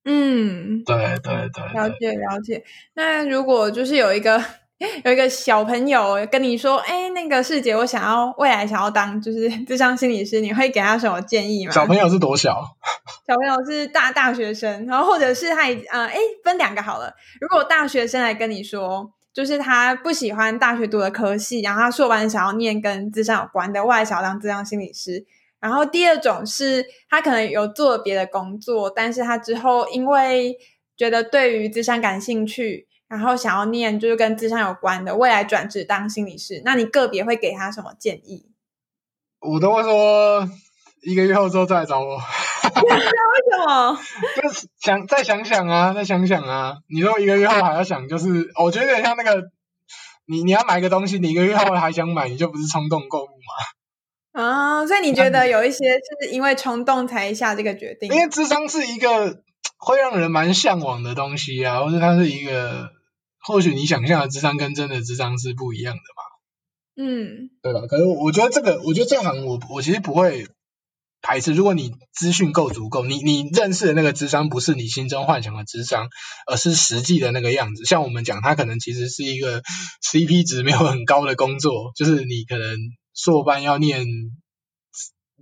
嗯，对对对，了解了解。那如果就是有一个。有一个小朋友跟你说：“哎，那个世杰，我想要未来想要当 就是智商心理师，你会给他什么建议吗？”小朋友是多小？小朋友是大大学生，然后或者是他呃，哎，分两个好了。如果大学生来跟你说，就是他不喜欢大学读的科系，然后他硕班想要念跟智商有关的，未来想要当智商心理师。然后第二种是他可能有做别的工作，但是他之后因为觉得对于智商感兴趣。然后想要念就是跟智商有关的，未来转职当心理师，那你个别会给他什么建议？我都会说一个月后之后再来找我。为什么？就是想再想想啊，再想想啊。你说一个月后还要想，就是我觉得像那个你你要买个东西，你一个月后还想买，你就不是冲动购物嘛？啊，所以你觉得有一些是因为冲动才下这个决定？因为智商是一个会让人蛮向往的东西啊，或者它是一个。或许你想象的智商跟真的智商是不一样的嘛？嗯，对吧？可是我觉得这个，我觉得这行我我其实不会排斥。如果你资讯够足够，你你认识的那个智商不是你心中幻想的智商，而是实际的那个样子。像我们讲，它可能其实是一个 CP 值没有很高的工作，就是你可能硕班要念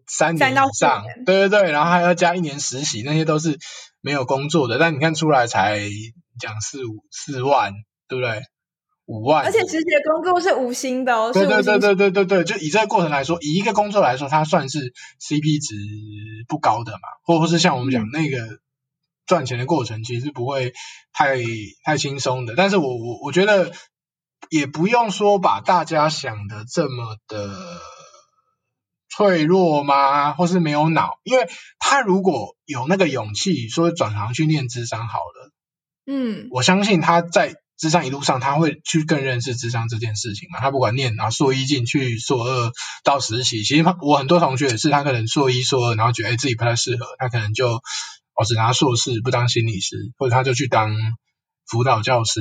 三年以上，对对对，然后还要加一年实习，那些都是没有工作的。但你看出来才讲四五四万。对不对？五万，而且实习的工作是无薪的哦。对对对对对对对，就以这个过程来说，以一个工作来说，它算是 CP 值不高的嘛，或或是像我们讲、嗯、那个赚钱的过程，其实不会太太轻松的。但是我我我觉得也不用说把大家想的这么的脆弱吗？或是没有脑？因为他如果有那个勇气说转行去念智商好了，嗯，我相信他在。智商一路上，他会去更认识智商这件事情嘛？他不管念，然后硕一进去，硕二到实习，其实我很多同学也是，他可能硕一、硕二，然后觉得哎自己不太适合，他可能就哦只拿硕士，不当心理师，或者他就去当辅导教师，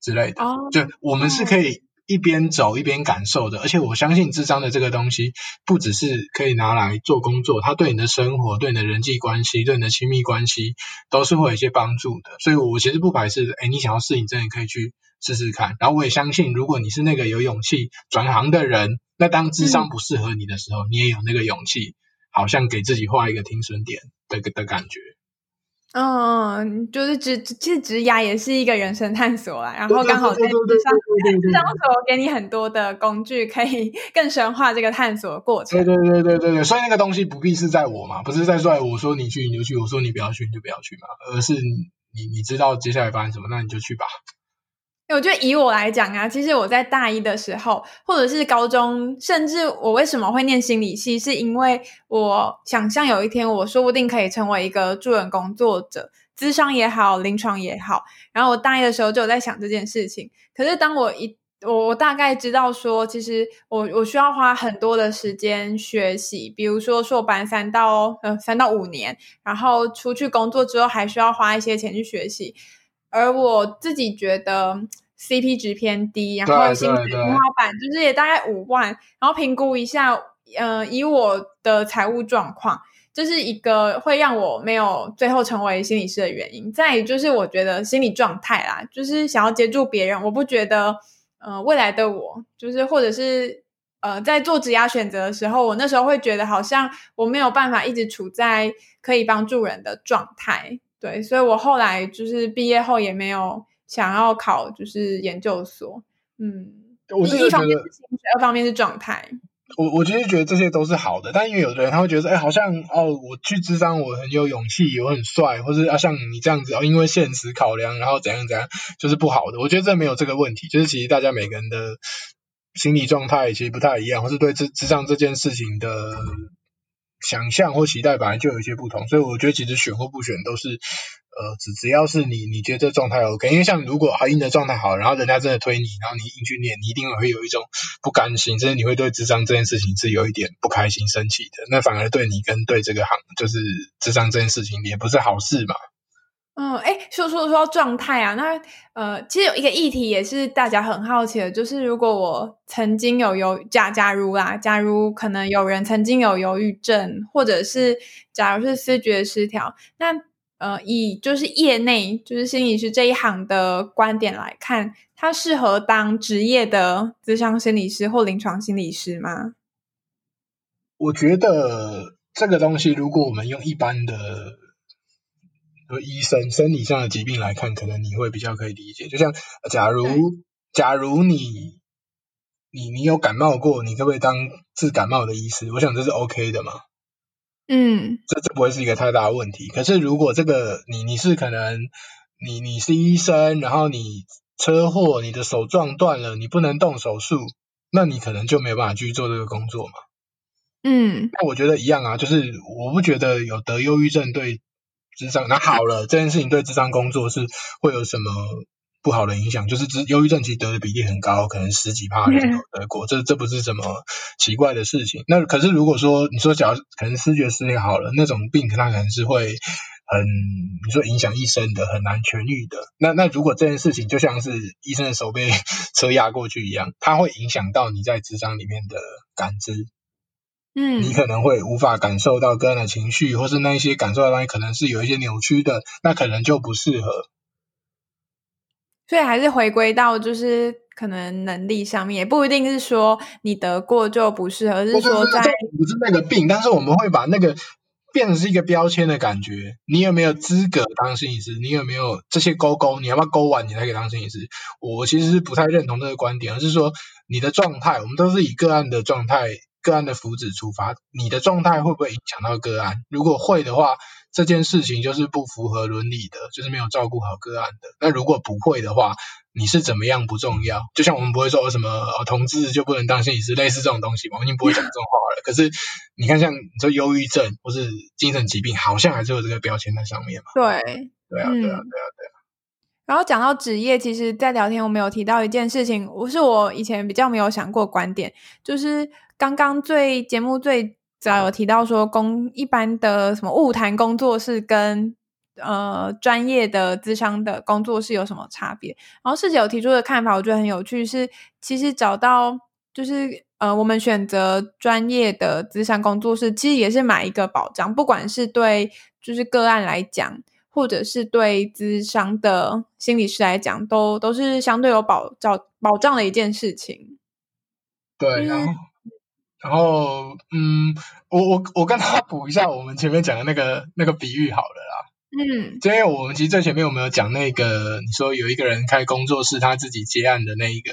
之类的。就我们是可以一边走一边感受的，而且我相信智商的这个东西不只是可以拿来做工作，它对你的生活、对你的人际关系、对你的亲密关系都是会有一些帮助的。所以我其实不排斥，哎，你想要试，你真的可以去试试看。然后我也相信，如果你是那个有勇气转行的人，那当智商不适合你的时候，嗯、你也有那个勇气，好像给自己画一个停损点的的感觉。嗯，就是直其实职涯也是一个人生探索啦，然后刚好在咨商咨商所给你很多的工具，可以更深化这个探索的过程。对对对对对对，所以那个东西不必是在我嘛，不是在说我说你去你就去，我说你不要去你就不要去嘛，而是你你知道接下来发生什么，那你就去吧。我觉得以我来讲啊，其实我在大一的时候，或者是高中，甚至我为什么会念心理系，是因为我想象有一天，我说不定可以成为一个助人工作者，咨商也好，临床也好。然后我大一的时候就有在想这件事情。可是当我一我我大概知道说，其实我我需要花很多的时间学习，比如说硕班三到呃三到五年，然后出去工作之后还需要花一些钱去学习。而我自己觉得 CP 值偏低，然后薪资天花板就是也大概五万，然后评估一下，呃，以我的财务状况，这、就是一个会让我没有最后成为心理师的原因。再也就是我觉得心理状态啦，就是想要接住别人，我不觉得，呃，未来的我就是或者是呃，在做职业选择的时候，我那时候会觉得好像我没有办法一直处在可以帮助人的状态。对，所以我后来就是毕业后也没有想要考，就是研究所。嗯，我是一方面是薪水，二方面是状态。我我其实觉得这些都是好的，但因为有的人他会觉得说，哎，好像哦，我去智商，我很有勇气，我很帅，或是啊像你这样子哦，因为现实考量，然后怎样怎样，就是不好的。我觉得这没有这个问题，就是其实大家每个人的心理状态其实不太一样，或是对智智商这件事情的。想象或期待本来就有一些不同，所以我觉得其实选或不选都是，呃，只只要是你你觉得这状态 OK，因为像如果阿英的状态好，然后人家真的推你，然后你硬去练，你一定会有一种不甘心，甚至你会对智商这件事情是有一点不开心、生气的，那反而对你跟对这个行就是智商这件事情也不是好事嘛。嗯，哎，说说说状态啊，那呃，其实有一个议题也是大家很好奇的，就是如果我曾经有忧假假如啦，假如可能有人曾经有忧郁症，或者是假如是思觉失调，那呃，以就是业内就是心理师这一行的观点来看，他适合当职业的咨商心理师或临床心理师吗？我觉得这个东西，如果我们用一般的。和医生生理上的疾病来看，可能你会比较可以理解。就像假如假如你你你有感冒过，你可不可以当治感冒的医师？我想这是 OK 的嘛。嗯，这这不会是一个太大的问题。可是如果这个你你是可能你你是医生，然后你车祸，你的手撞断了，你不能动手术，那你可能就没有办法继续做这个工作嘛。嗯，那我觉得一样啊，就是我不觉得有得忧郁症对。咨商那好了，这件事情对咨商工作是会有什么不好的影响？就是忧郁症其实得的比例很高，可能十几趴人都得过，这这不是什么奇怪的事情。那可是如果说你说假如可能思觉失调好了，那种病它可能是会很你说影响一生的，很难痊愈的。那那如果这件事情就像是医生的手被 车压过去一样，它会影响到你在咨商里面的感知。嗯，你可能会无法感受到个人的情绪，或是那一些感受的东西可能是有一些扭曲的，那可能就不适合。所以还是回归到就是可能能力上面，也不一定是说你得过就不适合，而是说在不是那个病，但是我们会把那个变成是一个标签的感觉。你有没有资格当心理师？你有没有这些勾勾？你要不要勾完你才可以当心理师？我其实是不太认同这个观点，而是说你的状态，我们都是以个案的状态。个案的福祉出发，你的状态会不会影响到个案？如果会的话，这件事情就是不符合伦理的，就是没有照顾好个案的。那如果不会的话，你是怎么样不重要。就像我们不会说什么、哦、同志就不能当心理师，类似这种东西嘛，我们已经不会讲这种话了。可是你看，像你说忧郁症或是精神疾病，好像还是有这个标签在上面嘛？对，对啊，对啊，对啊，对啊。然后讲到职业，其实，在聊天我们有提到一件事情，我是我以前比较没有想过观点，就是刚刚最节目最早有提到说，工一般的什么物谈工作室跟呃专业的咨商的工作室有什么差别？然后师姐有提出的看法，我觉得很有趣是，是其实找到就是呃我们选择专业的咨商工作室，其实也是买一个保障，不管是对就是个案来讲，或者是对咨商的心理师来讲，都都是相对有保障保障的一件事情。对，然后。然后，嗯，我我我跟他补一下我们前面讲的那个那个比喻好了啦。嗯，因为我们其实最前面我们有讲那个，你说有一个人开工作室，他自己接案的那一个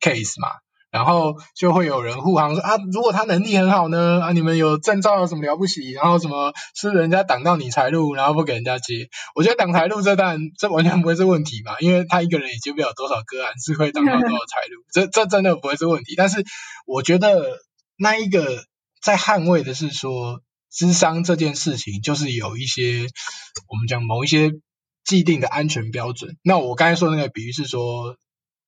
case 嘛？然后就会有人护航说啊，如果他能力很好呢，啊，你们有证照有什么了不起？然后什么是人家挡到你财路，然后不给人家接？我觉得挡财路这当然这完全不会是问题嘛，因为他一个人也接不了多少个案，是会挡到多少财路，这这真的不会是问题。但是我觉得。那一个在捍卫的是说，智商这件事情就是有一些我们讲某一些既定的安全标准。那我刚才说的那个比喻是说，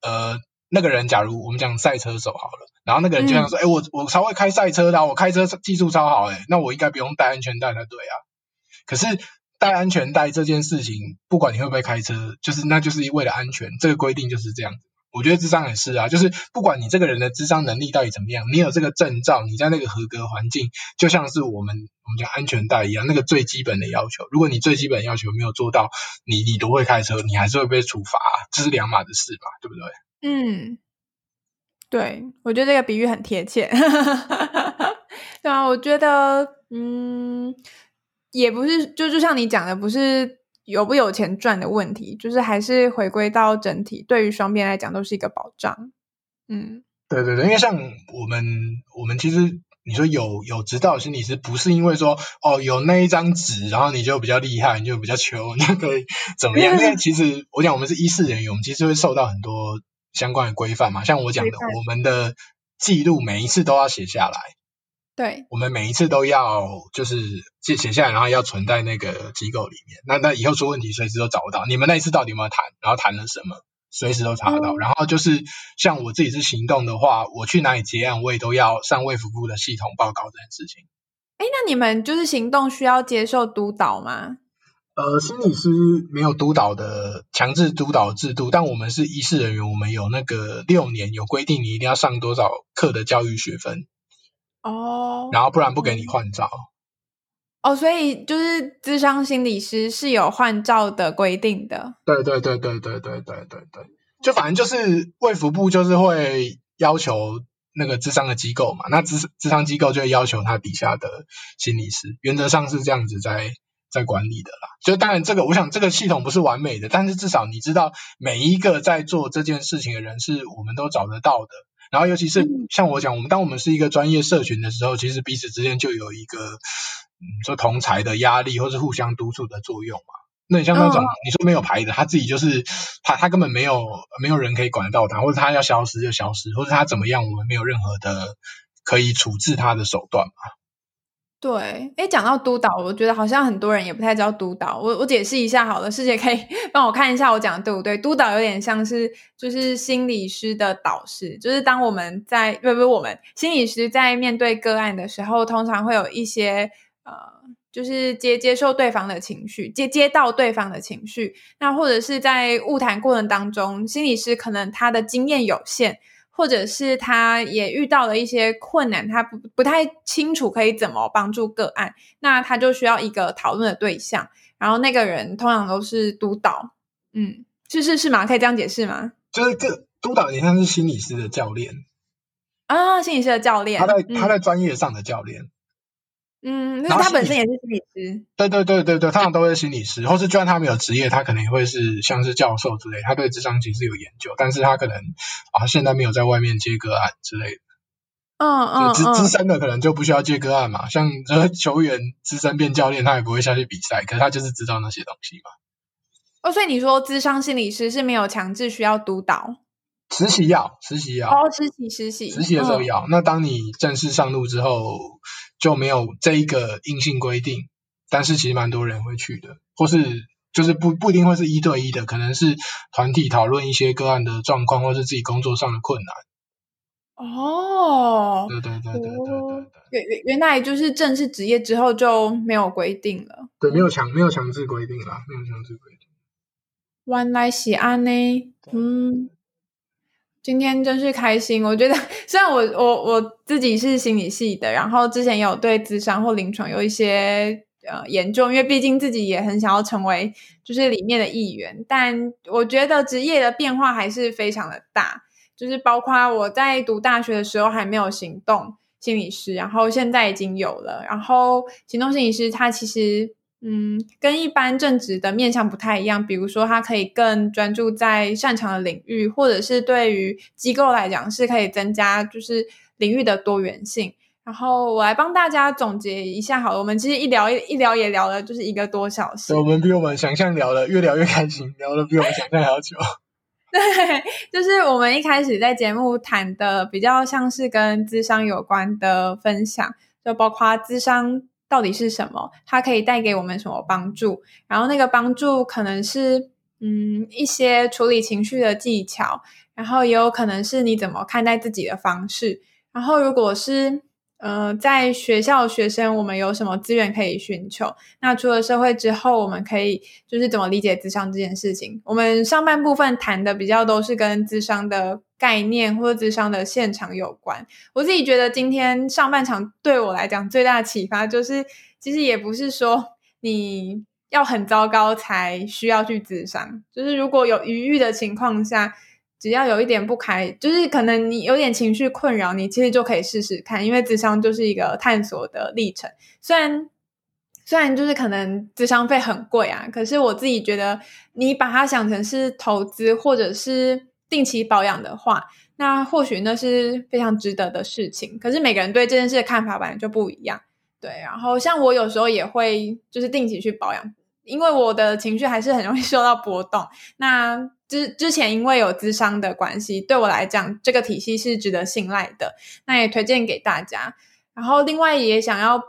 呃，那个人假如我们讲赛车手好了，然后那个人就想说，哎、嗯，我我超会开赛车的，我开车技术超好，哎，那我应该不用戴安全带才对啊。可是戴安全带这件事情，不管你会不会开车，就是那就是为了安全，这个规定就是这样子。我觉得智商也是啊，就是不管你这个人的智商能力到底怎么样，你有这个证照，你在那个合格环境，就像是我们我们讲安全带一样，那个最基本的要求，如果你最基本要求没有做到，你你都会开车，你还是会被处罚，这是两码的事嘛，对不对？嗯，对，我觉得这个比喻很贴切。对啊，我觉得，嗯，也不是，就就像你讲的，不是。有不有钱赚的问题，就是还是回归到整体，对于双边来讲都是一个保障。嗯，对对对，因为像我们，我们其实你说有有指导心理师，不是因为说哦有那一张纸，然后你就比较厉害，你就比较穷，你 就可以怎么样？因为其实我讲我们是医事人员，我们其实会受到很多相关的规范嘛。像我讲的，我们的记录每一次都要写下来。对，我们每一次都要就是写写下来，然后要存在那个机构里面。那那以后出问题，随时都找不到。你们那一次到底有没有谈？然后谈了什么？随时都查得到。嗯、然后就是像我自己是行动的话，我去哪里结案，我也都要上卫福部的系统报告这件事情。哎，那你们就是行动需要接受督导吗？呃，心理师没有督导的强制督导制度，但我们是医事人员，我们有那个六年有规定，你一定要上多少课的教育学分。哦，oh, 然后不然不给你换照。哦，oh, 所以就是智商心理师是有换照的规定的。对对对对对对对对对，就反正就是卫福部就是会要求那个智商的机构嘛，那智智商机构就会要求他底下的心理师，原则上是这样子在在管理的啦。就当然这个，我想这个系统不是完美的，但是至少你知道每一个在做这件事情的人是我们都找得到的。然后，尤其是像我讲，我们当我们是一个专业社群的时候，其实彼此之间就有一个，嗯，说同才的压力，或是互相督促的作用嘛。那你像那种你说没有牌的，他自己就是他，他根本没有没有人可以管得到他，或者他要消失就消失，或者他怎么样，我们没有任何的可以处置他的手段嘛。对，诶，讲到督导，我觉得好像很多人也不太知道督导。我我解释一下好了，师姐可以 帮我看一下我讲的对不对？督导有点像是就是心理师的导师，就是当我们在不不我们心理师在面对个案的时候，通常会有一些呃，就是接接受对方的情绪，接接到对方的情绪，那或者是在晤谈过程当中，心理师可能他的经验有限。或者是他也遇到了一些困难，他不不太清楚可以怎么帮助个案，那他就需要一个讨论的对象，然后那个人通常都是督导，嗯，是是是吗？可以这样解释吗？就是个督导，也像是心理师的教练啊，心理师的教练，他在、嗯、他在专业上的教练。嗯，那他本身也是心理师。对对对对对，通常都是心理师，或是就算他没有职业，他可能也会是像是教授之类，他对智商其实有研究，但是他可能啊现在没有在外面接个案之类的。嗯嗯。资资深的可能就不需要接个案嘛，像球员资深变教练，他也不会下去比赛，可是他就是知道那些东西嘛。哦，所以你说智商心理师是没有强制需要督导？实习要，实习要。哦，实习实习。实习的时候要，嗯、那当你正式上路之后。就没有这一个硬性规定，但是其实蛮多人会去的，或是就是不不一定会是一对一的，可能是团体讨论一些个案的状况，或是自己工作上的困难。哦，对对对对对对对，原原原来就是正式职业之后就没有规定了。对，没有强没有强制规定啦，没有强制规定。原来是安呢，嗯，今天真是开心。我觉得 虽然我我我自己是心理系的，然后之前有对咨商或临床有一些呃研究，因为毕竟自己也很想要成为就是里面的一员，但我觉得职业的变化还是非常的大。就是包括我在读大学的时候还没有行动心理师，然后现在已经有了。然后行动心理师他其实嗯跟一般正职的面向不太一样，比如说他可以更专注在擅长的领域，或者是对于机构来讲是可以增加就是领域的多元性。然后我来帮大家总结一下好了，我们其实一聊一一聊也聊了就是一个多小时，我们比我们想象聊的越聊越开心，聊的比我们想象还要久。对，就是我们一开始在节目谈的比较像是跟智商有关的分享，就包括智商到底是什么，它可以带给我们什么帮助，然后那个帮助可能是嗯一些处理情绪的技巧，然后也有可能是你怎么看待自己的方式，然后如果是。呃，在学校学生，我们有什么资源可以寻求？那出了社会之后，我们可以就是怎么理解智商这件事情？我们上半部分谈的比较都是跟智商的概念或者智商的现场有关。我自己觉得今天上半场对我来讲最大的启发就是，其实也不是说你要很糟糕才需要去咨商，就是如果有余裕的情况下。只要有一点不开，就是可能你有点情绪困扰，你其实就可以试试看，因为智商就是一个探索的历程。虽然虽然就是可能智商费很贵啊，可是我自己觉得，你把它想成是投资或者是定期保养的话，那或许那是非常值得的事情。可是每个人对这件事的看法本来就不一样，对。然后像我有时候也会就是定期去保养，因为我的情绪还是很容易受到波动。那之之前因为有资商的关系，对我来讲，这个体系是值得信赖的，那也推荐给大家。然后另外也想要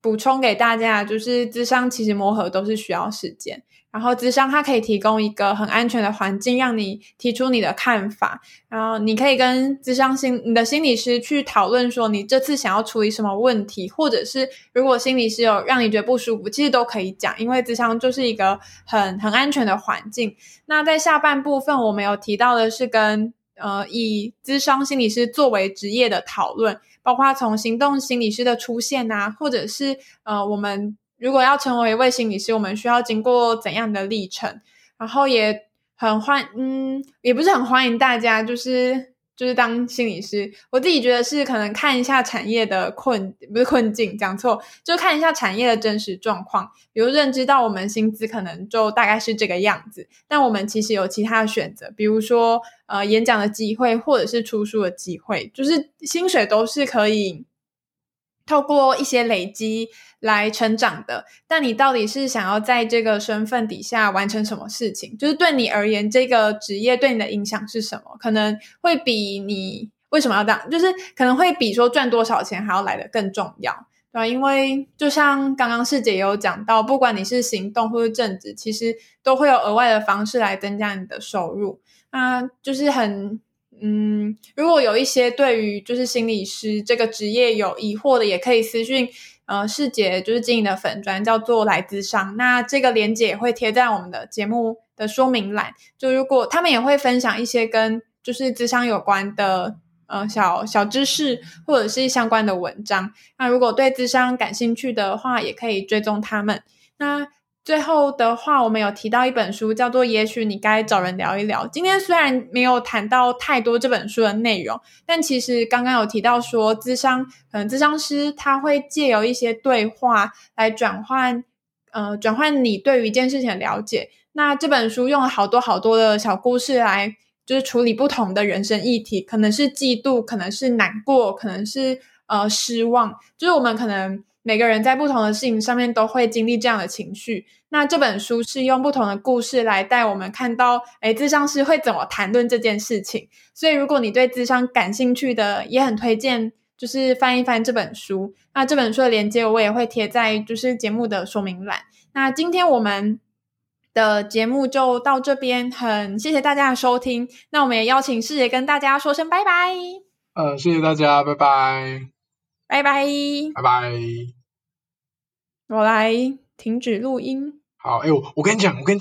补充给大家，就是资商其实磨合都是需要时间。然后咨商它可以提供一个很安全的环境，让你提出你的看法。然后你可以跟咨商心你的心理师去讨论说，你这次想要处理什么问题，或者是如果心理师有让你觉得不舒服，其实都可以讲，因为咨商就是一个很很安全的环境。那在下半部分，我们有提到的是跟呃以咨商心理师作为职业的讨论，包括从行动心理师的出现啊，或者是呃我们。如果要成为一位心理师，我们需要经过怎样的历程？然后也很欢，嗯，也不是很欢迎大家，就是就是当心理师。我自己觉得是可能看一下产业的困，不是困境，讲错，就看一下产业的真实状况。比如认知到我们薪资可能就大概是这个样子，但我们其实有其他的选择，比如说呃演讲的机会，或者是出书的机会，就是薪水都是可以。透过一些累积来成长的，但你到底是想要在这个身份底下完成什么事情？就是对你而言，这个职业对你的影响是什么？可能会比你为什么要当，就是可能会比说赚多少钱还要来得更重要，对吧？因为就像刚刚世姐也有讲到，不管你是行动或是正职，其实都会有额外的方式来增加你的收入。那就是很。嗯，如果有一些对于就是心理师这个职业有疑惑的，也可以私讯呃世杰就是经营的粉专叫做来咨商，那这个链接也会贴在我们的节目的说明栏。就如果他们也会分享一些跟就是咨商有关的呃小小知识或者是相关的文章，那如果对咨商感兴趣的话，也可以追踪他们。那。最后的话，我们有提到一本书，叫做《也许你该找人聊一聊》。今天虽然没有谈到太多这本书的内容，但其实刚刚有提到说，咨商，可能咨商师他会借由一些对话来转换，呃，转换你对于一件事情的了解。那这本书用了好多好多的小故事来，就是处理不同的人生议题，可能是嫉妒，可能是难过，可能是呃失望，就是我们可能。每个人在不同的事情上面都会经历这样的情绪。那这本书是用不同的故事来带我们看到，诶，咨商师会怎么谈论这件事情。所以，如果你对咨商感兴趣的，也很推荐，就是翻一翻这本书。那这本书的链接我也会贴在就是节目的说明栏。那今天我们的节目就到这边，很谢谢大家的收听。那我们也邀请世杰跟大家说声拜拜。呃，谢谢大家，拜拜，拜拜，拜拜。我来停止录音。好，哎、欸，我我跟你讲，我跟你。